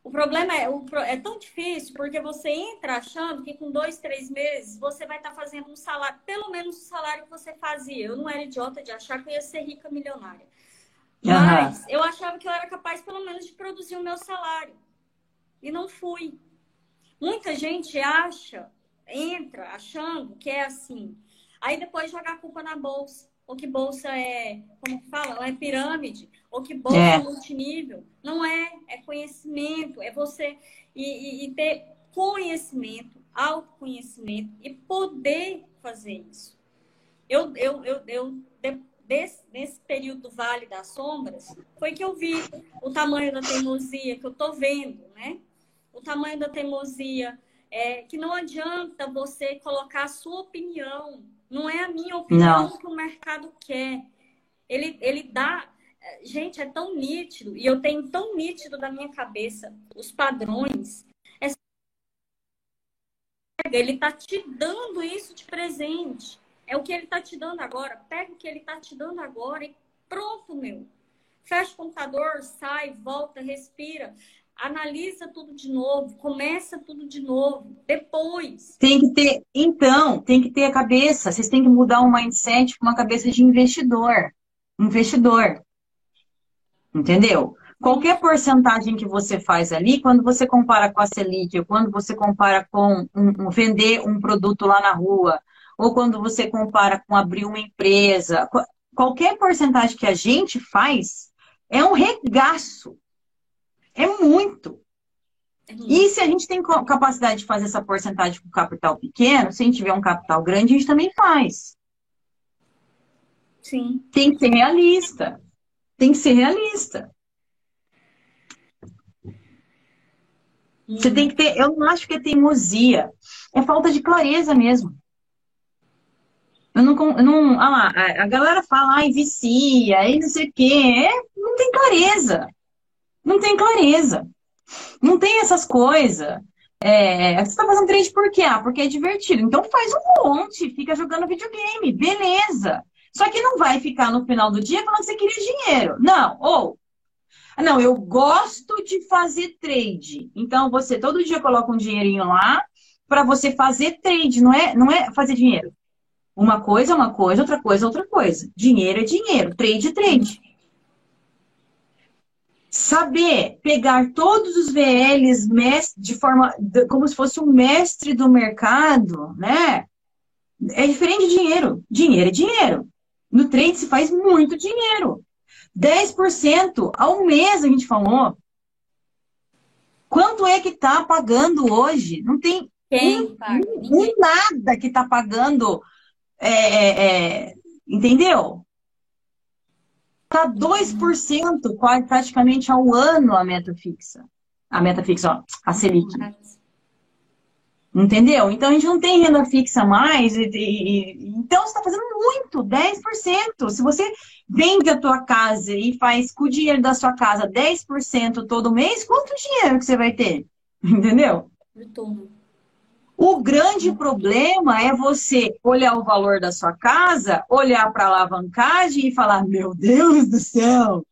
O problema é, é tão difícil porque você entra achando que com dois, três meses você vai estar tá fazendo um salário, pelo menos o salário que você fazia. Eu não era idiota de achar que eu ia ser rica milionária. Mas uhum. eu achava que eu era capaz, pelo menos, de produzir o meu salário. E não fui. Muita gente acha, entra achando que é assim. Aí depois joga a culpa na bolsa ou que bolsa é, como que fala, é pirâmide, ou que bolsa é. é multinível. Não é, é conhecimento, é você e, e, e ter conhecimento, autoconhecimento e poder fazer isso. Eu, eu, eu, eu desse, nesse período do Vale das Sombras, foi que eu vi o tamanho da teimosia que eu tô vendo, né? O tamanho da teimosia, é, que não adianta você colocar a sua opinião não é a minha opinião não. que o mercado quer. Ele, ele dá. Gente, é tão nítido, e eu tenho tão nítido da minha cabeça os padrões. É... Ele está te dando isso de presente. É o que ele está te dando agora. Pega o que ele está te dando agora e pronto, meu. Fecha o computador, sai, volta, respira analisa tudo de novo, começa tudo de novo, depois. Tem que ter, então, tem que ter a cabeça, vocês têm que mudar o um mindset com uma cabeça de investidor. Investidor. Entendeu? Qualquer porcentagem que você faz ali, quando você compara com a Selic, ou quando você compara com um, um, vender um produto lá na rua, ou quando você compara com abrir uma empresa, qualquer porcentagem que a gente faz é um regaço é muito. E se a gente tem capacidade de fazer essa porcentagem com capital pequeno, se a gente tiver um capital grande, a gente também faz. Sim. Tem que ser realista. Tem que ser realista. Hum. Você tem que ter. Eu não acho que é teimosia. É falta de clareza mesmo. Eu não. Eu não ah lá, a galera fala, ai, vicia, aí não sei o quê. É, não tem clareza não tem clareza. Não tem essas coisas. É, você está fazendo trade por quê? Ah, porque é divertido. Então faz um monte, fica jogando videogame, beleza. Só que não vai ficar no final do dia falando que você queria dinheiro. Não, ou. não, eu gosto de fazer trade. Então você todo dia coloca um dinheirinho lá para você fazer trade, não é, não é fazer dinheiro. Uma coisa é uma coisa, outra coisa é outra coisa. Dinheiro é dinheiro, trade é trade saber pegar todos os VLs de forma como se fosse um mestre do mercado, né? É diferente de dinheiro. Dinheiro é dinheiro. No trade se faz muito dinheiro. 10% ao mês, a gente falou. Quanto é que tá pagando hoje? Não tem Quem um, um, nada que tá pagando. É, é, é, entendeu? Está 2% quase praticamente ao ano a meta fixa. A meta fixa, ó, a Selic. Entendeu? Então a gente não tem renda fixa mais. E, e, então você está fazendo muito, 10%. Se você vende a tua casa e faz com o dinheiro da sua casa 10% todo mês, quanto dinheiro que você vai ter? Entendeu? O grande problema é você olhar o valor da sua casa, olhar para a alavancagem e falar: Meu Deus do céu,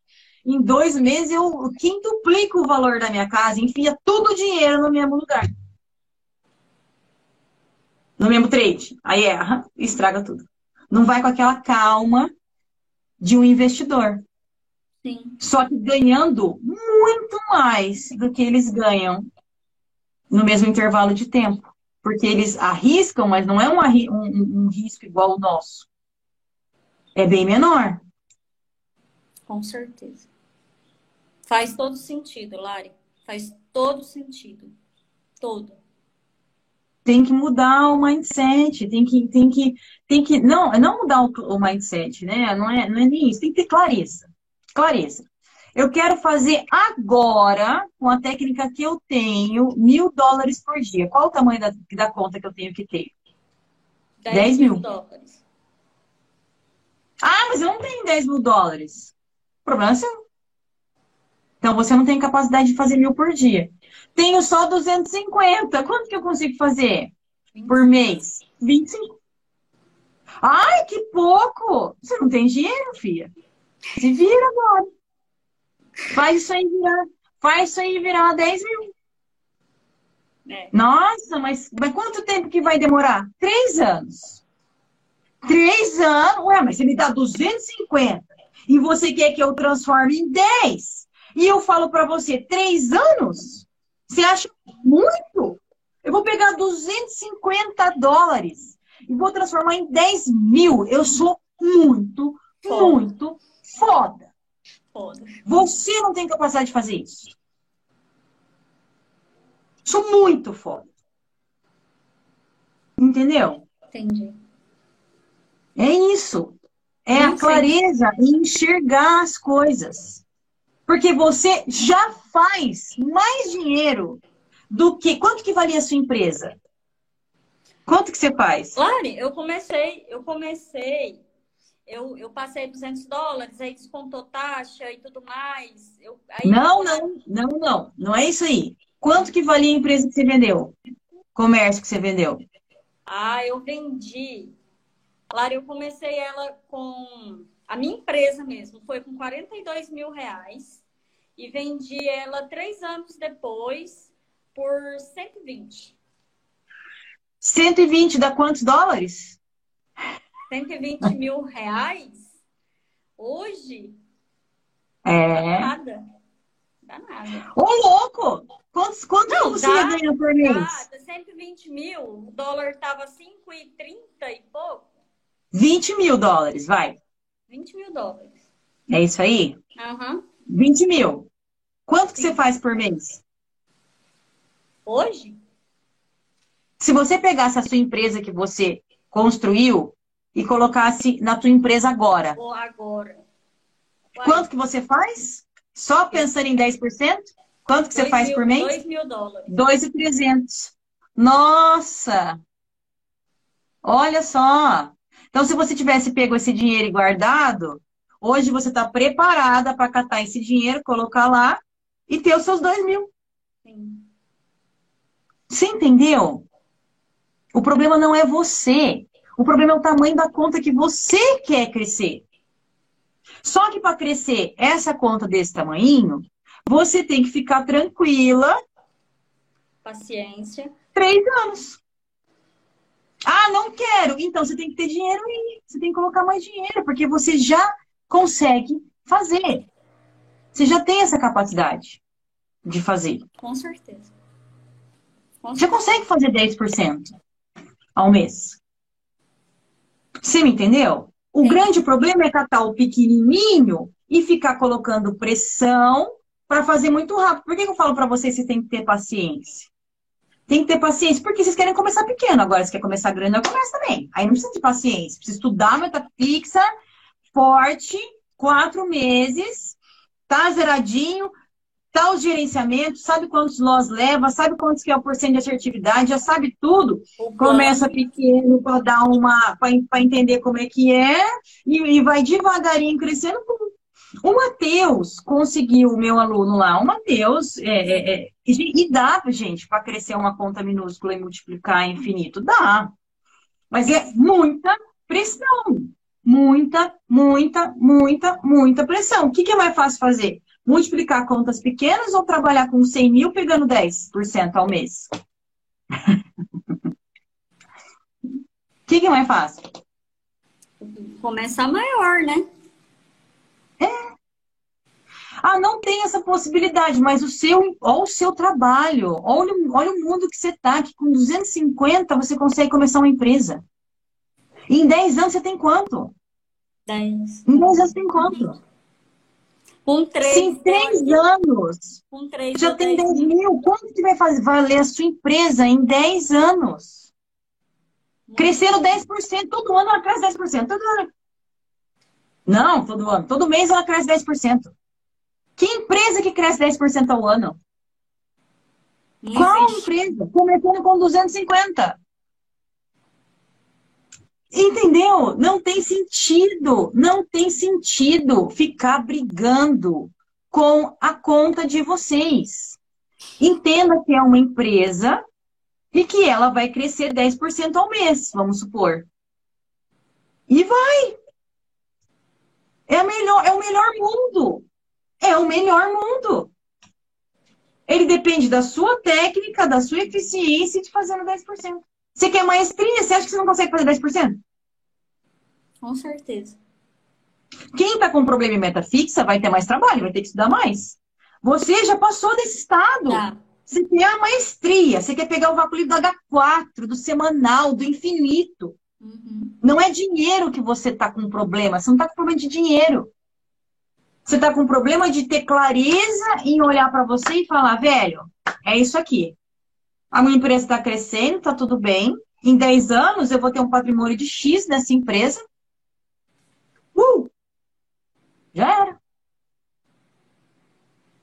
em dois meses eu quintuplico o valor da minha casa, enfia todo o dinheiro no mesmo lugar no mesmo trade. Aí erra, estraga tudo. Não vai com aquela calma de um investidor. Sim. Só que ganhando muito mais do que eles ganham no mesmo intervalo de tempo. Porque eles arriscam, mas não é um, um, um risco igual o nosso. É bem menor. Com certeza. Faz todo sentido, Lari. Faz todo sentido. Todo tem que mudar o mindset, tem que, tem que, tem que, não, não mudar o, o mindset, né? Não é, não é nem isso, tem que ter clareza. Clareza. Eu quero fazer agora, com a técnica que eu tenho, mil dólares por dia. Qual o tamanho da, da conta que eu tenho que ter? 10, 10 mil. dólares. Ah, mas eu não tenho 10 mil dólares. O problema é seu. Então você não tem capacidade de fazer mil por dia. Tenho só 250. Quanto que eu consigo fazer por mês? 25. Ai, que pouco! Você não tem dinheiro, filha. Se vira agora. Faz isso aí virar. Faz isso aí virar 10 mil. É. Nossa, mas, mas quanto tempo que vai demorar? Três anos. Três anos? Ué, mas você me dá 250 e você quer que eu transforme em 10. E eu falo para você, três anos? Você acha muito? Eu vou pegar 250 dólares e vou transformar em 10 mil. Eu sou muito, foda. muito foda. Foda. Você não tem capacidade de fazer isso. Sou muito foda. Entendeu? Entendi. É isso. É não a clareza em enxergar as coisas. Porque você já faz mais dinheiro do que. Quanto que valia a sua empresa? Quanto que você faz? Lari, eu comecei, eu comecei, eu, eu passei 200 dólares, aí descontou taxa e tudo mais. Eu, aí não, eu... não, não, não. Não é isso aí. Quanto que valia a empresa que você vendeu? Comércio que você vendeu? Ah, eu vendi. Lari, eu comecei ela com a minha empresa mesmo foi com 42 mil reais e vendi ela três anos depois por 120. 120 dá quantos dólares? 120 mil reais? Hoje? É. Dá nada. Dá nada. Ô, louco! Quantos, quanto Não, você dá, ganha por mês? Dá, 120 mil. O dólar tava 5,30 e pouco. 20 mil dólares, vai. 20 mil dólares. É isso aí? Aham. Uhum. 20 mil. Quanto que você faz por mês? Hoje? Se você pegasse a sua empresa que você construiu e colocasse na tua empresa agora. Ou agora. Quanto que você faz? Só pensando em 10%? Quanto que você faz mil, por mês? 2 mil dólares. 2,300. Nossa! Olha só! Então, se você tivesse pego esse dinheiro e guardado, hoje você está preparada para catar esse dinheiro, colocar lá e ter os seus dois mil. Sim. Você entendeu? O problema não é você. O problema é o tamanho da conta que você quer crescer. Só que para crescer essa conta desse tamanho, você tem que ficar tranquila. Paciência. Três anos. Ah, não quero. Então você tem que ter dinheiro aí. Você tem que colocar mais dinheiro, porque você já consegue fazer. Você já tem essa capacidade de fazer. Com certeza. Com você consegue fazer 10% ao mês. Você me entendeu? O Sim. grande problema é catar o pequenininho e ficar colocando pressão para fazer muito rápido. Por que eu falo para vocês que tem que ter paciência? Tem que ter paciência, porque vocês querem começar pequeno. Agora, se quer começar grande, eu começo também. Aí não precisa de paciência. Precisa estudar meta fixa, forte, quatro meses, tá zeradinho. Tá os gerenciamentos, sabe quantos nós leva, sabe quantos que é o porcento de assertividade, já sabe tudo. Começa pequeno para dar uma, para entender como é que é, e, e vai devagarinho crescendo. O Matheus conseguiu, o meu aluno lá, o Matheus, é, é, é, e dá, gente, para crescer uma conta minúscula e multiplicar infinito, dá. Mas é muita pressão. Muita, muita, muita, muita pressão. O que, que é mais fácil fazer? Multiplicar contas pequenas ou trabalhar com 100 mil pegando 10% ao mês? O que, que é mais fácil? Começar maior, né? É. Ah, não tem essa possibilidade, mas o seu, olha o seu trabalho, olha, olha o mundo que você está, que com 250 você consegue começar uma empresa. E em 10 anos você tem quanto? 10. Em 10 anos você tem quanto? Com três. Sim, três anos. Com três. Já tem 10 mil. Quanto que vai fazer, valer a sua empresa em 10 anos? Crescendo 10%. Todo ano ela cresce 10%. Todo ano. Não, todo ano. Todo mês ela cresce 10%. Que empresa que cresce 10% ao ano? Não Qual existe. empresa? Começando com 250. Entendeu? Não tem sentido, não tem sentido ficar brigando com a conta de vocês. Entenda que é uma empresa e que ela vai crescer 10% ao mês, vamos supor. E vai. É, melhor, é o melhor mundo. É o melhor mundo. Ele depende da sua técnica, da sua eficiência de fazendo 10%. Você quer maestria? Você acha que você não consegue fazer 10%? Com certeza. Quem está com problema em meta fixa vai ter mais trabalho, vai ter que estudar mais. Você já passou desse estado. Tá. Você quer a maestria, você quer pegar o vácuo do H4, do semanal, do infinito. Uhum. Não é dinheiro que você está com problema, você não está com problema de dinheiro. Você está com problema de ter clareza em olhar para você e falar, velho, é isso aqui a minha empresa está crescendo, está tudo bem. Em 10 anos eu vou ter um patrimônio de X nessa empresa. Uh! Já era.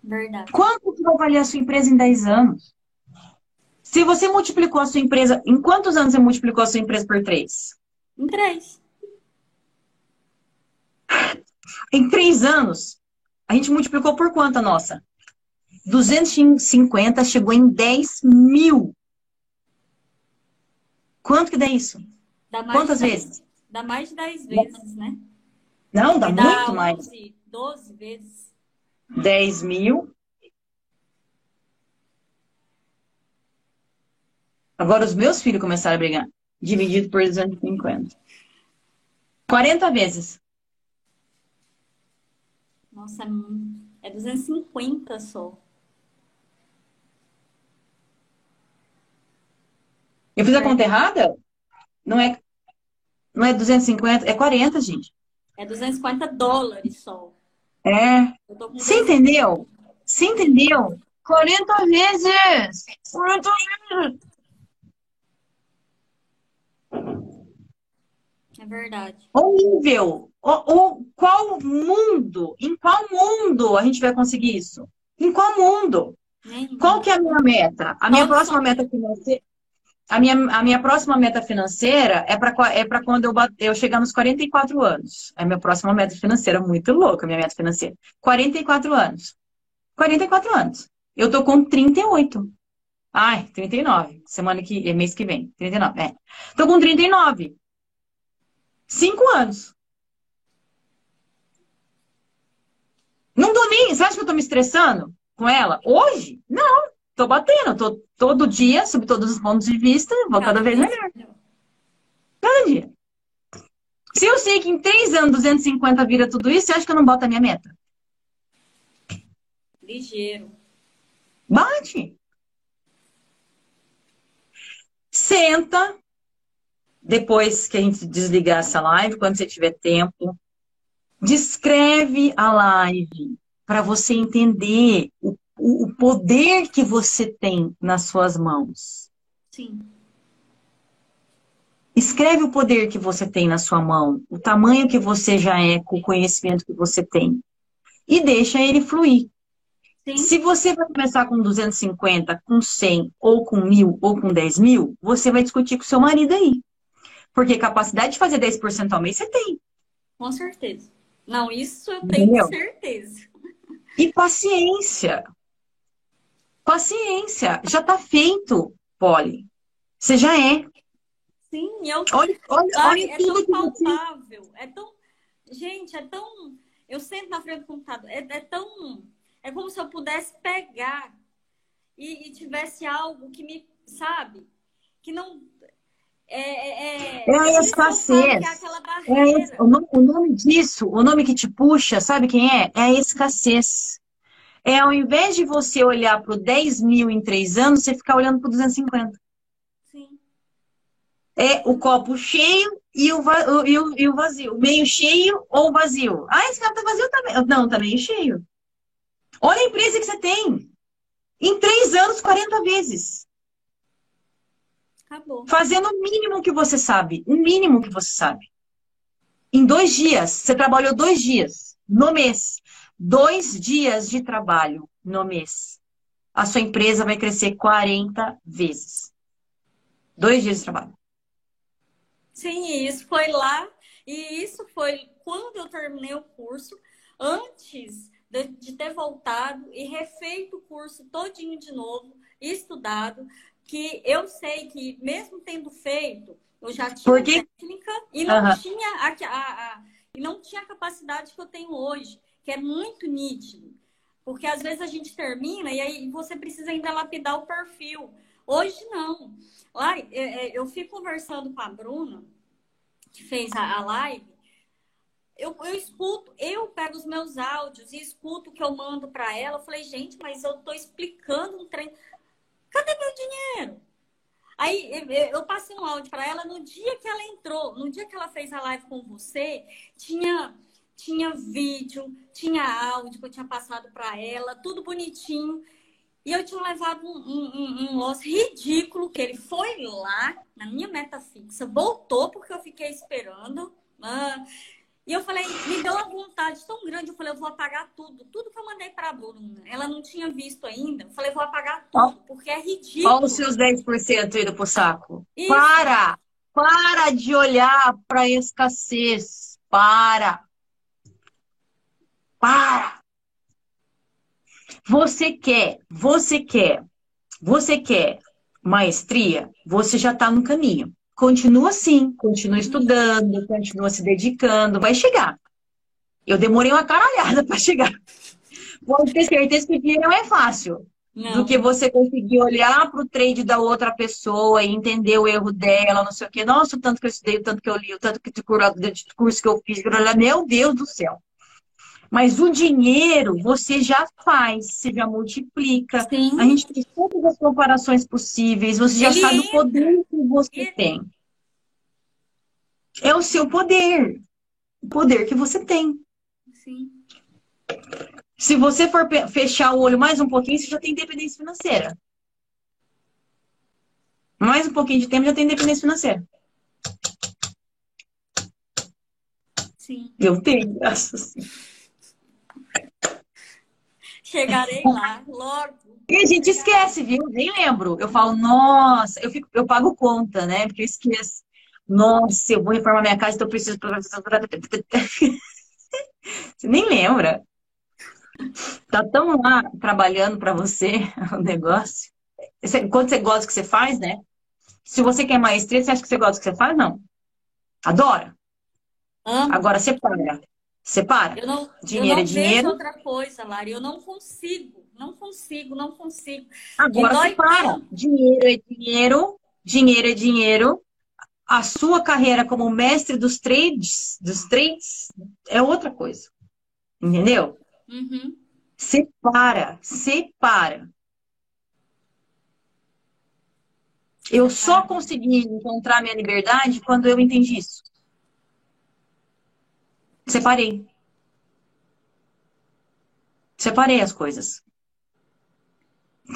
Verdade. Quanto que vai valer a sua empresa em 10 anos? Se você multiplicou a sua empresa, em quantos anos você multiplicou a sua empresa por 3? Em 3. Em 3 anos, a gente multiplicou por quanto a nossa? 250 chegou em 10 mil. Quanto que dá isso? Dá Quantas 10, vezes? Dá mais de 10 vezes, né? Não, dá, dá muito 11, mais. 12 vezes. 10 mil. Agora os meus filhos começaram a brigar. Dividido por 250. 40 vezes. Nossa, é 250 só. Eu fiz a conta errada? Não é, não é 250, é 40, gente. É 250 dólares só. É. Você entendeu? Você entendeu? 40 vezes! 40 vezes! É verdade. O nível, o, o, qual mundo, em qual mundo a gente vai conseguir isso? Em qual mundo? Nem qual que é a minha meta? A minha próxima meta financeira, a minha, a minha próxima meta financeira é para é quando eu, eu chegar nos 44 anos. É a minha próxima meta financeira, muito louca, minha meta financeira. 44 anos. 44 anos. Eu tô com 38. Ai, 39. Semana que. É mês que vem. 39. É. Tô com 39. Cinco anos. Não tô nem. Você acha que eu tô me estressando com ela? Hoje? Não tô batendo, tô todo dia, sob todos os pontos de vista, vou cada, cada vez melhor. Cada dia. Se eu sei que em três anos 250 vira tudo isso, você acha que eu não boto a minha meta? Ligeiro. Bate. Senta. Depois que a gente desligar essa live, quando você tiver tempo, descreve a live para você entender o o, o poder que você tem nas suas mãos. Sim. Escreve o poder que você tem na sua mão, o tamanho que você já é com o conhecimento que você tem. E deixa ele fluir. Sim. Se você vai começar com 250, com 100, ou com mil, ou com 10 mil, você vai discutir com seu marido aí. Porque capacidade de fazer 10% ao mês você tem. Com certeza. Não, isso eu tenho Entendeu? certeza. E paciência. Paciência. Já tá feito, Polly. Você já é. Sim, eu. Olha, olha, olha é tão palpável. Você... É tão. Gente, é tão. Eu sento na frente do computador. É, é tão. É como se eu pudesse pegar e, e tivesse algo que me. Sabe? Que não. É, é, é, é a escassez. É, é o, nome, o nome disso, o nome que te puxa, sabe quem é? É a escassez. É ao invés de você olhar para o 10 mil em três anos, você ficar olhando para o 250. Sim. É o copo cheio e o, e, o, e o vazio. Meio cheio ou vazio. Ah, esse cara tá vazio também. Não, tá meio cheio. Olha a empresa que você tem. Em três anos, 40 vezes. Acabou. Fazendo o mínimo que você sabe. O mínimo que você sabe. Em dois dias, você trabalhou dois dias no mês. Dois dias de trabalho no mês. A sua empresa vai crescer 40 vezes. Dois dias de trabalho. Sim, isso foi lá. E isso foi quando eu terminei o curso. Antes de, de ter voltado e refeito o curso todinho de novo, estudado, que eu sei que, mesmo tendo feito, eu já tinha Porque... técnica e não, uhum. tinha a, a, a, e não tinha a capacidade que eu tenho hoje, que é muito nítido. Porque às vezes a gente termina e aí você precisa ainda lapidar o perfil. Hoje não. Lá, é, é, eu fui conversando com a Bruna, que fez a live, eu, eu escuto, eu pego os meus áudios e escuto o que eu mando para ela. Eu falei, gente, mas eu tô explicando um treino. Cadê meu dinheiro? Aí eu passei um áudio para ela no dia que ela entrou, no dia que ela fez a live com você, tinha tinha vídeo, tinha áudio que eu tinha passado para ela, tudo bonitinho. E eu tinha levado um, um, um, loss ridículo, que ele foi lá na minha meta fixa, voltou porque eu fiquei esperando. Ah, e eu falei, me deu uma vontade tão grande, eu falei, eu vou apagar tudo. Tudo que eu mandei para a Bruna. Ela não tinha visto ainda. Eu falei, vou apagar tudo, porque é ridículo. Olha os seus 10% indo pro saco. Isso. Para! Para de olhar para a escassez. Para! Para! Você quer, você quer, você quer maestria? Você já está no caminho. Continua assim, continua estudando, continua se dedicando, vai chegar. Eu demorei uma caralhada para chegar. Pode ter certeza que o não é fácil. Não. Do que você conseguir olhar para o trade da outra pessoa e entender o erro dela, não sei o quê. Nossa, o tanto que eu estudei, o tanto que eu li, o tanto que de curso que eu fiz. Meu Deus do céu. Mas o dinheiro você já faz, você já multiplica. Sim. A gente tem todas as comparações possíveis, você já Ele sabe entra. o poder que você Ele... tem. É o seu poder. O poder que você tem. Sim. Se você for fechar o olho mais um pouquinho, você já tem independência financeira. Mais um pouquinho de tempo já tem independência financeira. Sim. Eu tenho, graças a Deus. Chegarei lá, logo. E a gente esquece, viu? Nem lembro. Eu falo, nossa, eu, fico, eu pago conta, né? Porque eu esqueço. Nossa, eu vou reformar minha casa, então eu preciso. Você nem lembra. Tá tão lá trabalhando para você o negócio. Quando você gosta do que você faz, né? Se você quer maestria, você acha que você gosta do que você faz? Não. Adora. Agora separa. Separa. Eu não, dinheiro eu não é dinheiro. outra coisa, Lari. Eu não consigo. Não consigo, não consigo. Agora separa. Dinheiro é dinheiro. Dinheiro é dinheiro. A sua carreira como mestre dos trades, dos trades, é outra coisa. Entendeu? Uhum. Separa, separa. Eu só consegui encontrar minha liberdade quando eu entendi isso. Separei. Separei as coisas.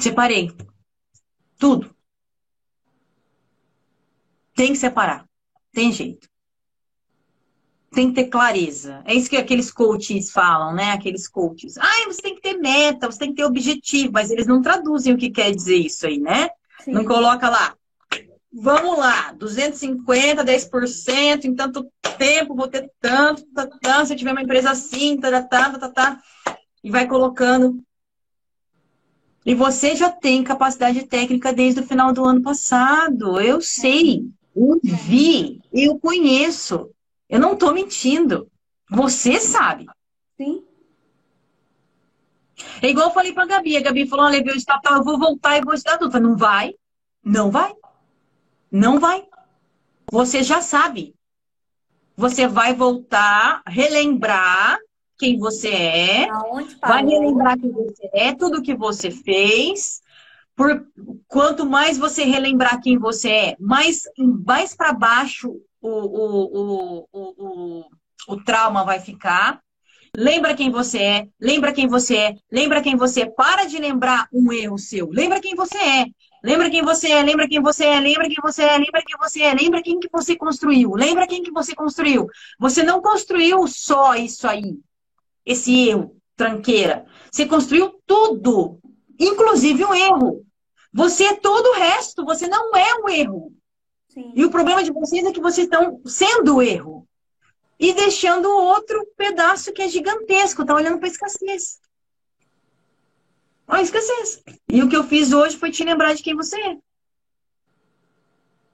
Separei. Tudo. Tem que separar. Tem jeito. tem que ter clareza. É isso que aqueles coaches falam, né? Aqueles coaches. Ah, você tem que ter meta, você tem que ter objetivo, mas eles não traduzem o que quer dizer isso aí, né? Sim. Não coloca lá. Vamos lá, 250, 10%, em tanto tempo, vou ter tanto, tá, tá, se eu tiver uma empresa assim, tá, tá, tá, tá, tá, e vai colocando. E você já tem capacidade técnica desde o final do ano passado. Eu sei, eu vi, eu conheço. Eu não estou mentindo. Você sabe. Sim. É igual eu falei pra Gabi. A Gabi falou: olha, eu eu vou voltar e vou estudar tudo. Não vai. Não vai. Não vai. Você já sabe. Você vai voltar, relembrar quem você é. Vai relembrar quem você é, tudo que você fez. Por, quanto mais você relembrar quem você é, mais, mais para baixo o, o, o, o, o trauma vai ficar. Lembra quem você é, lembra quem você é, lembra quem você é. Para de lembrar um erro seu. Lembra quem você é. Lembra quem você é, lembra quem você é, lembra quem você é, lembra quem você é, lembra quem que você construiu, lembra quem que você construiu. Você não construiu só isso aí, esse erro, tranqueira. Você construiu tudo, inclusive o erro. Você é todo o resto, você não é o erro. Sim. E o problema de vocês é que vocês estão sendo o erro. E deixando outro pedaço que é gigantesco, tá olhando para a escassez. Olha a escassez. E o que eu fiz hoje foi te lembrar de quem você é.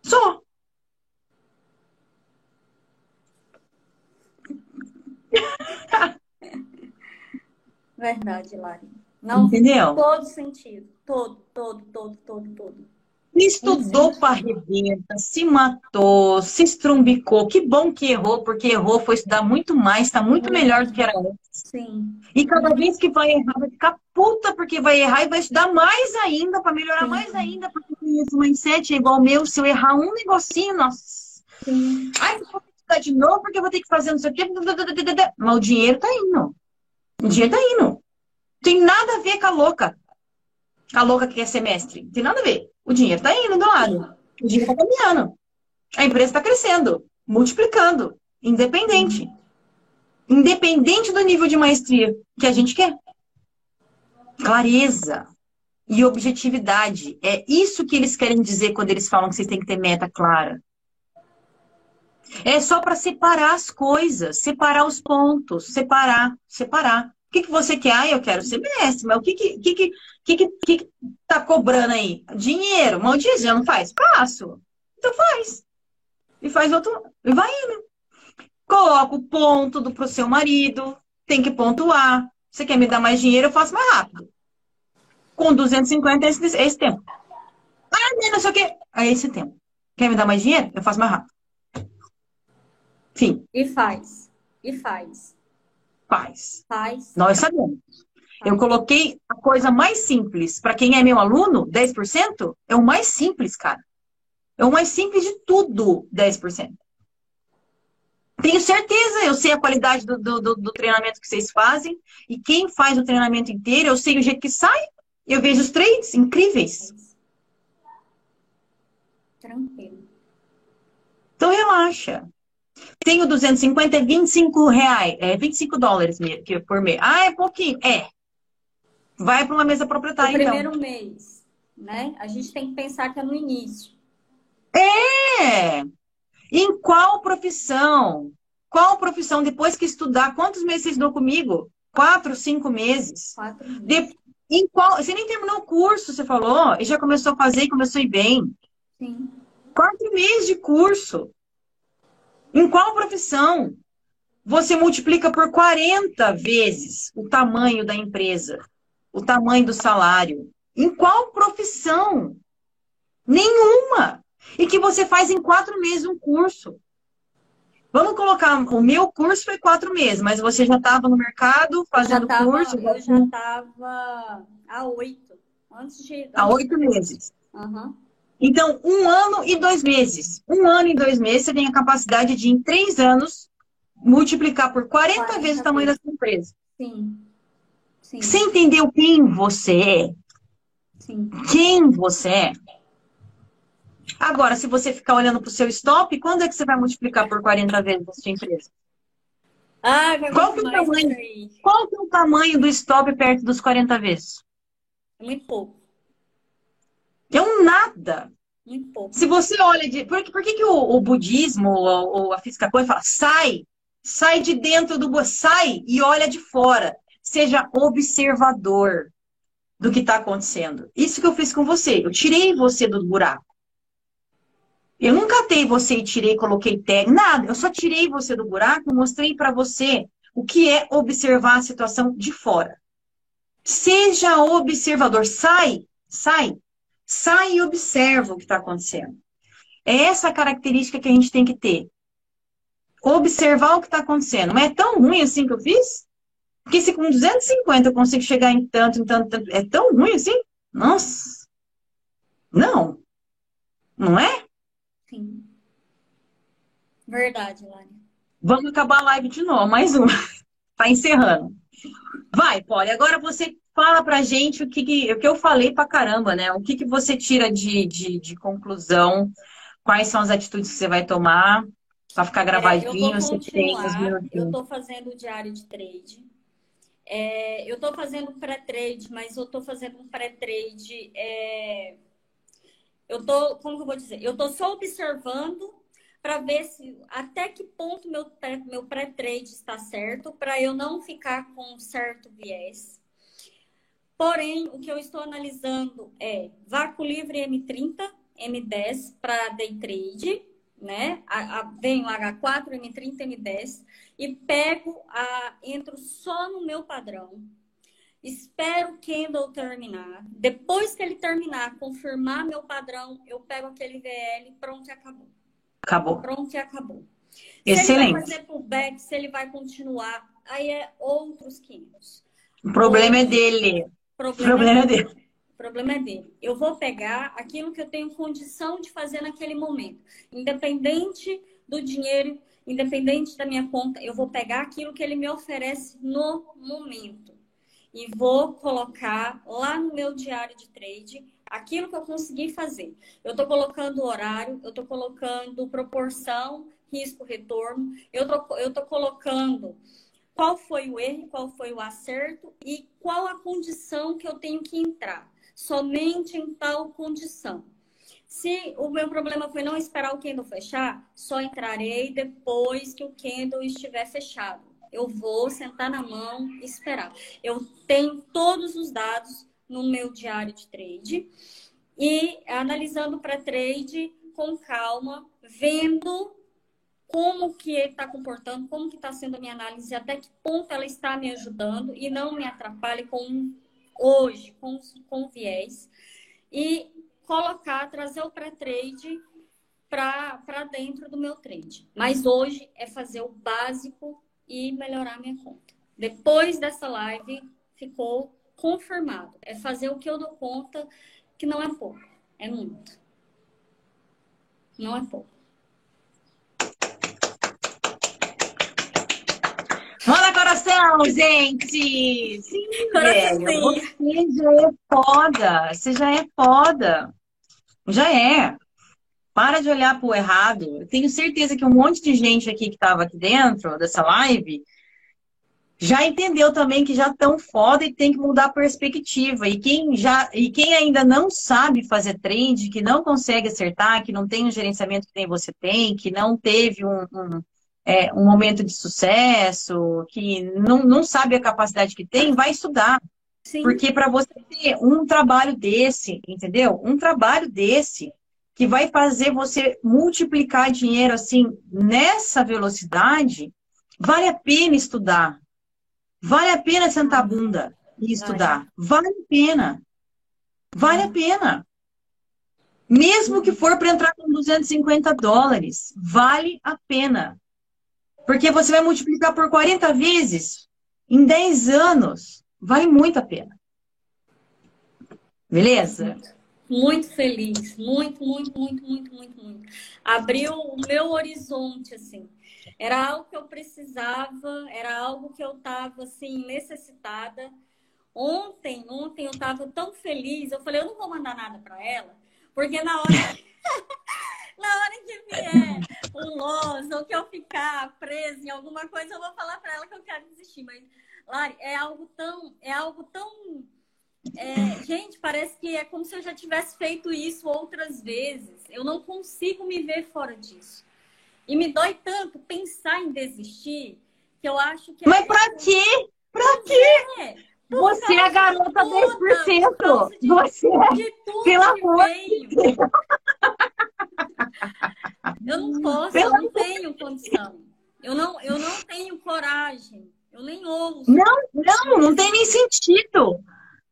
Só. Verdade, Lari. Não Entendeu? todo sentido. Todo, todo, todo, todo, todo. Estudou para arrebenta, se matou, se estrumbicou. Que bom que errou, porque errou, foi estudar muito mais, está muito melhor do que era antes. Sim. E cada vez que vai errar, vai ficar puta porque vai errar e vai estudar mais ainda, para melhorar Sim. mais ainda, porque esse mindset é igual ao meu. Se eu errar um negocinho, nossa. Sim. Ai, vou ter que estudar de novo porque eu vou ter que fazer não sei o quê. Mas o dinheiro tá indo. O dinheiro tá indo. Tem nada a ver com a louca. A louca que quer semestre. Tem nada a ver. O dinheiro está indo do lado. O dinheiro está caminhando. A empresa está crescendo, multiplicando, independente. Independente do nível de maestria que a gente quer. Clareza e objetividade. É isso que eles querem dizer quando eles falam que vocês têm que ter meta clara. É só para separar as coisas, separar os pontos, separar, separar que, que você quer? Ah, eu quero ser mestre, mas o que que, que, que, que, que tá cobrando aí? Dinheiro, mal já não faz? Faço. Então faz. E faz outro. E vai indo. Coloca o ponto do, pro seu marido. Tem que pontuar. Você quer me dar mais dinheiro, eu faço mais rápido. Com 250 é esse, esse tempo. Ah, não sei o quê. É esse tempo. Quer me dar mais dinheiro? Eu faço mais rápido. Fim. E faz. E faz. Faz. Faz. Nós sabemos. Eu coloquei a coisa mais simples. Para quem é meu aluno, 10% é o mais simples, cara. É o mais simples de tudo, 10%. Tenho certeza, eu sei a qualidade do, do, do, treinamento que vocês fazem. E quem faz o treinamento inteiro, eu sei o jeito que sai. Eu vejo os trades incríveis. Tranquilo. Então relaxa. Tenho 250, é 25 reais, é 25 dólares por mês. Ah, é pouquinho. É. Vai para uma mesa proprietária, o primeiro então. mês, né? A gente tem que pensar que é no início. É! Em qual profissão? Qual profissão? Depois que estudar, quantos meses vocês estudou comigo? Quatro, cinco meses. Quatro meses. De... Em qual... Você nem terminou o curso, você falou, e já começou a fazer e começou a ir bem. Sim. Quatro meses de curso. Em qual profissão? Você multiplica por 40 vezes o tamanho da empresa, o tamanho do salário. Em qual profissão? Nenhuma. E que você faz em quatro meses um curso. Vamos colocar, o meu curso foi quatro meses, mas você já estava no mercado fazendo tava, curso? Eu já estava há oito. Antes de. Há oito meses. Uhum. Então, um ano e dois meses. Um ano e dois meses, você tem a capacidade de, em três anos, multiplicar por 40, 40 vezes o tamanho da sua empresa. Sim. Sim. Você entendeu quem você é? Sim. Quem você é? Agora, se você ficar olhando para o seu stop, quando é que você vai multiplicar por 40 vezes a sua empresa? Ah, qual, que é o tamanho, qual que é o tamanho do stop perto dos 40 vezes? É muito pouco. É um nada. Muito pouco. Se você olha de. Por, por que, que o, o budismo ou, ou, a física quântica fala sai, sai de dentro do. Sai e olha de fora. Seja observador do que está acontecendo. Isso que eu fiz com você. Eu tirei você do buraco. Eu nunca catei você e tirei, coloquei tag, nada. Eu só tirei você do buraco, mostrei para você o que é observar a situação de fora. Seja observador. Sai, sai. Sai e observa o que está acontecendo. É essa característica que a gente tem que ter. Observar o que está acontecendo. Mas é tão ruim assim que eu fiz? Porque se com 250 eu consigo chegar em tanto, em tanto, tanto é tão ruim assim? Nossa! Não! Não é? Sim. Verdade, Lani. Vamos acabar a live de novo, mais uma. tá encerrando. Vai, Polly, agora você fala pra gente o que, que, o que eu falei pra caramba, né? O que, que você tira de, de, de conclusão, quais são as atitudes que você vai tomar, pra ficar gravadinho, é, eu, você tem os eu tô fazendo o diário de trade. É, eu estou fazendo pré-trade, mas eu estou fazendo um pré-trade. É... Eu estou, como que eu vou dizer? Eu estou só observando para ver se até que ponto meu, meu pré-trade está certo, para eu não ficar com um certo viés. Porém, o que eu estou analisando é vácuo livre M30, M10 para day trade, né? A, a, venho H4, M30, M10 e pego a entro só no meu padrão. Espero o candle terminar. Depois que ele terminar, confirmar meu padrão, eu pego aquele VL, pronto e acabou. Acabou. Pronto e acabou. Excelente. Se ele vai fazer pullback, se ele vai continuar, aí é outros 500. O problema é dele. Problema, problema é dele. O problema é dele. Eu vou pegar aquilo que eu tenho condição de fazer naquele momento. Independente do dinheiro independente da minha conta, eu vou pegar aquilo que ele me oferece no momento e vou colocar lá no meu diário de trade aquilo que eu consegui fazer. Eu estou colocando horário, eu estou colocando proporção, risco-retorno, eu tô, eu tô colocando qual foi o erro, qual foi o acerto e qual a condição que eu tenho que entrar. Somente em tal condição. Se o meu problema foi não esperar o candle fechar, só entrarei depois que o candle estiver fechado. Eu vou sentar na mão e esperar. Eu tenho todos os dados no meu diário de trade e analisando para trade com calma, vendo como que ele está comportando, como que está sendo a minha análise, até que ponto ela está me ajudando e não me atrapalhe com hoje, com, com viés. E colocar, trazer o pré-trade para dentro do meu trade. Mas hoje é fazer o básico e melhorar minha conta. Depois dessa live, ficou confirmado. É fazer o que eu dou conta, que não é pouco, é muito. Não é pouco. Manda coração, gente! Sim, velho. Você já é foda. Você já é foda. Já é. Para de olhar para o errado. Eu tenho certeza que um monte de gente aqui que estava aqui dentro dessa live já entendeu também que já estão foda e tem que mudar a perspectiva. E quem já e quem ainda não sabe fazer trade, que não consegue acertar, que não tem o gerenciamento que nem você tem, que não teve um, um, é, um momento de sucesso, que não, não sabe a capacidade que tem, vai estudar. Sim. Porque para você ter um trabalho desse, entendeu? Um trabalho desse que vai fazer você multiplicar dinheiro assim nessa velocidade, vale a pena estudar. Vale a pena sentar a bunda e estudar. Vale a pena. Vale a pena. Mesmo que for para entrar com 250 dólares, vale a pena. Porque você vai multiplicar por 40 vezes em 10 anos. Vale muito a pena. Beleza? Muito feliz, muito, muito, muito, muito, muito, muito. Abriu o meu horizonte, assim. Era algo que eu precisava, era algo que eu estava, assim, necessitada. Ontem, ontem eu estava tão feliz, eu falei, eu não vou mandar nada para ela, porque na hora... na hora que vier um loss, ou que eu ficar presa em alguma coisa, eu vou falar para ela que eu quero desistir. Mas, Lari, é algo tão. É algo tão. É, gente, parece que é como se eu já tivesse feito isso outras vezes. Eu não consigo me ver fora disso. E me dói tanto pensar em desistir que eu acho que. É Mas é pra quê? Pra quê? É, você é a garota 10%. De, você é. Pelo amor de Deus. Eu não posso, Pelo eu não tenho condição. Eu não, eu não tenho coragem. Eu nem ouço. Não, não, não tem nem sentido.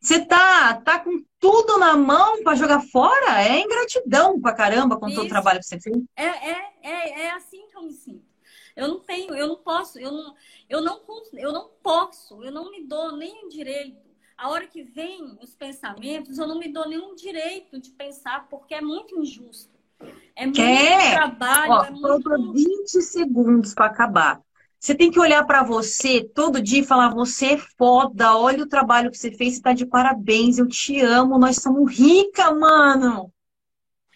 Você tá, tá com tudo na mão para jogar fora? É ingratidão pra caramba com todo o trabalho que você fez. É, é, é, é assim que eu me sinto. Eu não tenho, eu não posso, eu não, eu não, eu não posso, eu não me dou nem o direito. A hora que vem os pensamentos, eu não me dou nenhum direito de pensar, porque é muito injusto. É muito é. trabalho. Ó, é muito... 20 segundos para acabar. Você tem que olhar para você todo dia e falar: você é foda, olha o trabalho que você fez, você tá de parabéns, eu te amo, nós somos rica, mano.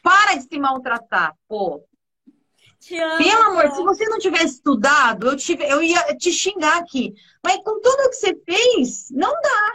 Para de se maltratar, pô. Te amo, Pelo amor, se você não tivesse estudado, eu, tive, eu ia te xingar aqui. Mas com tudo que você fez, não dá.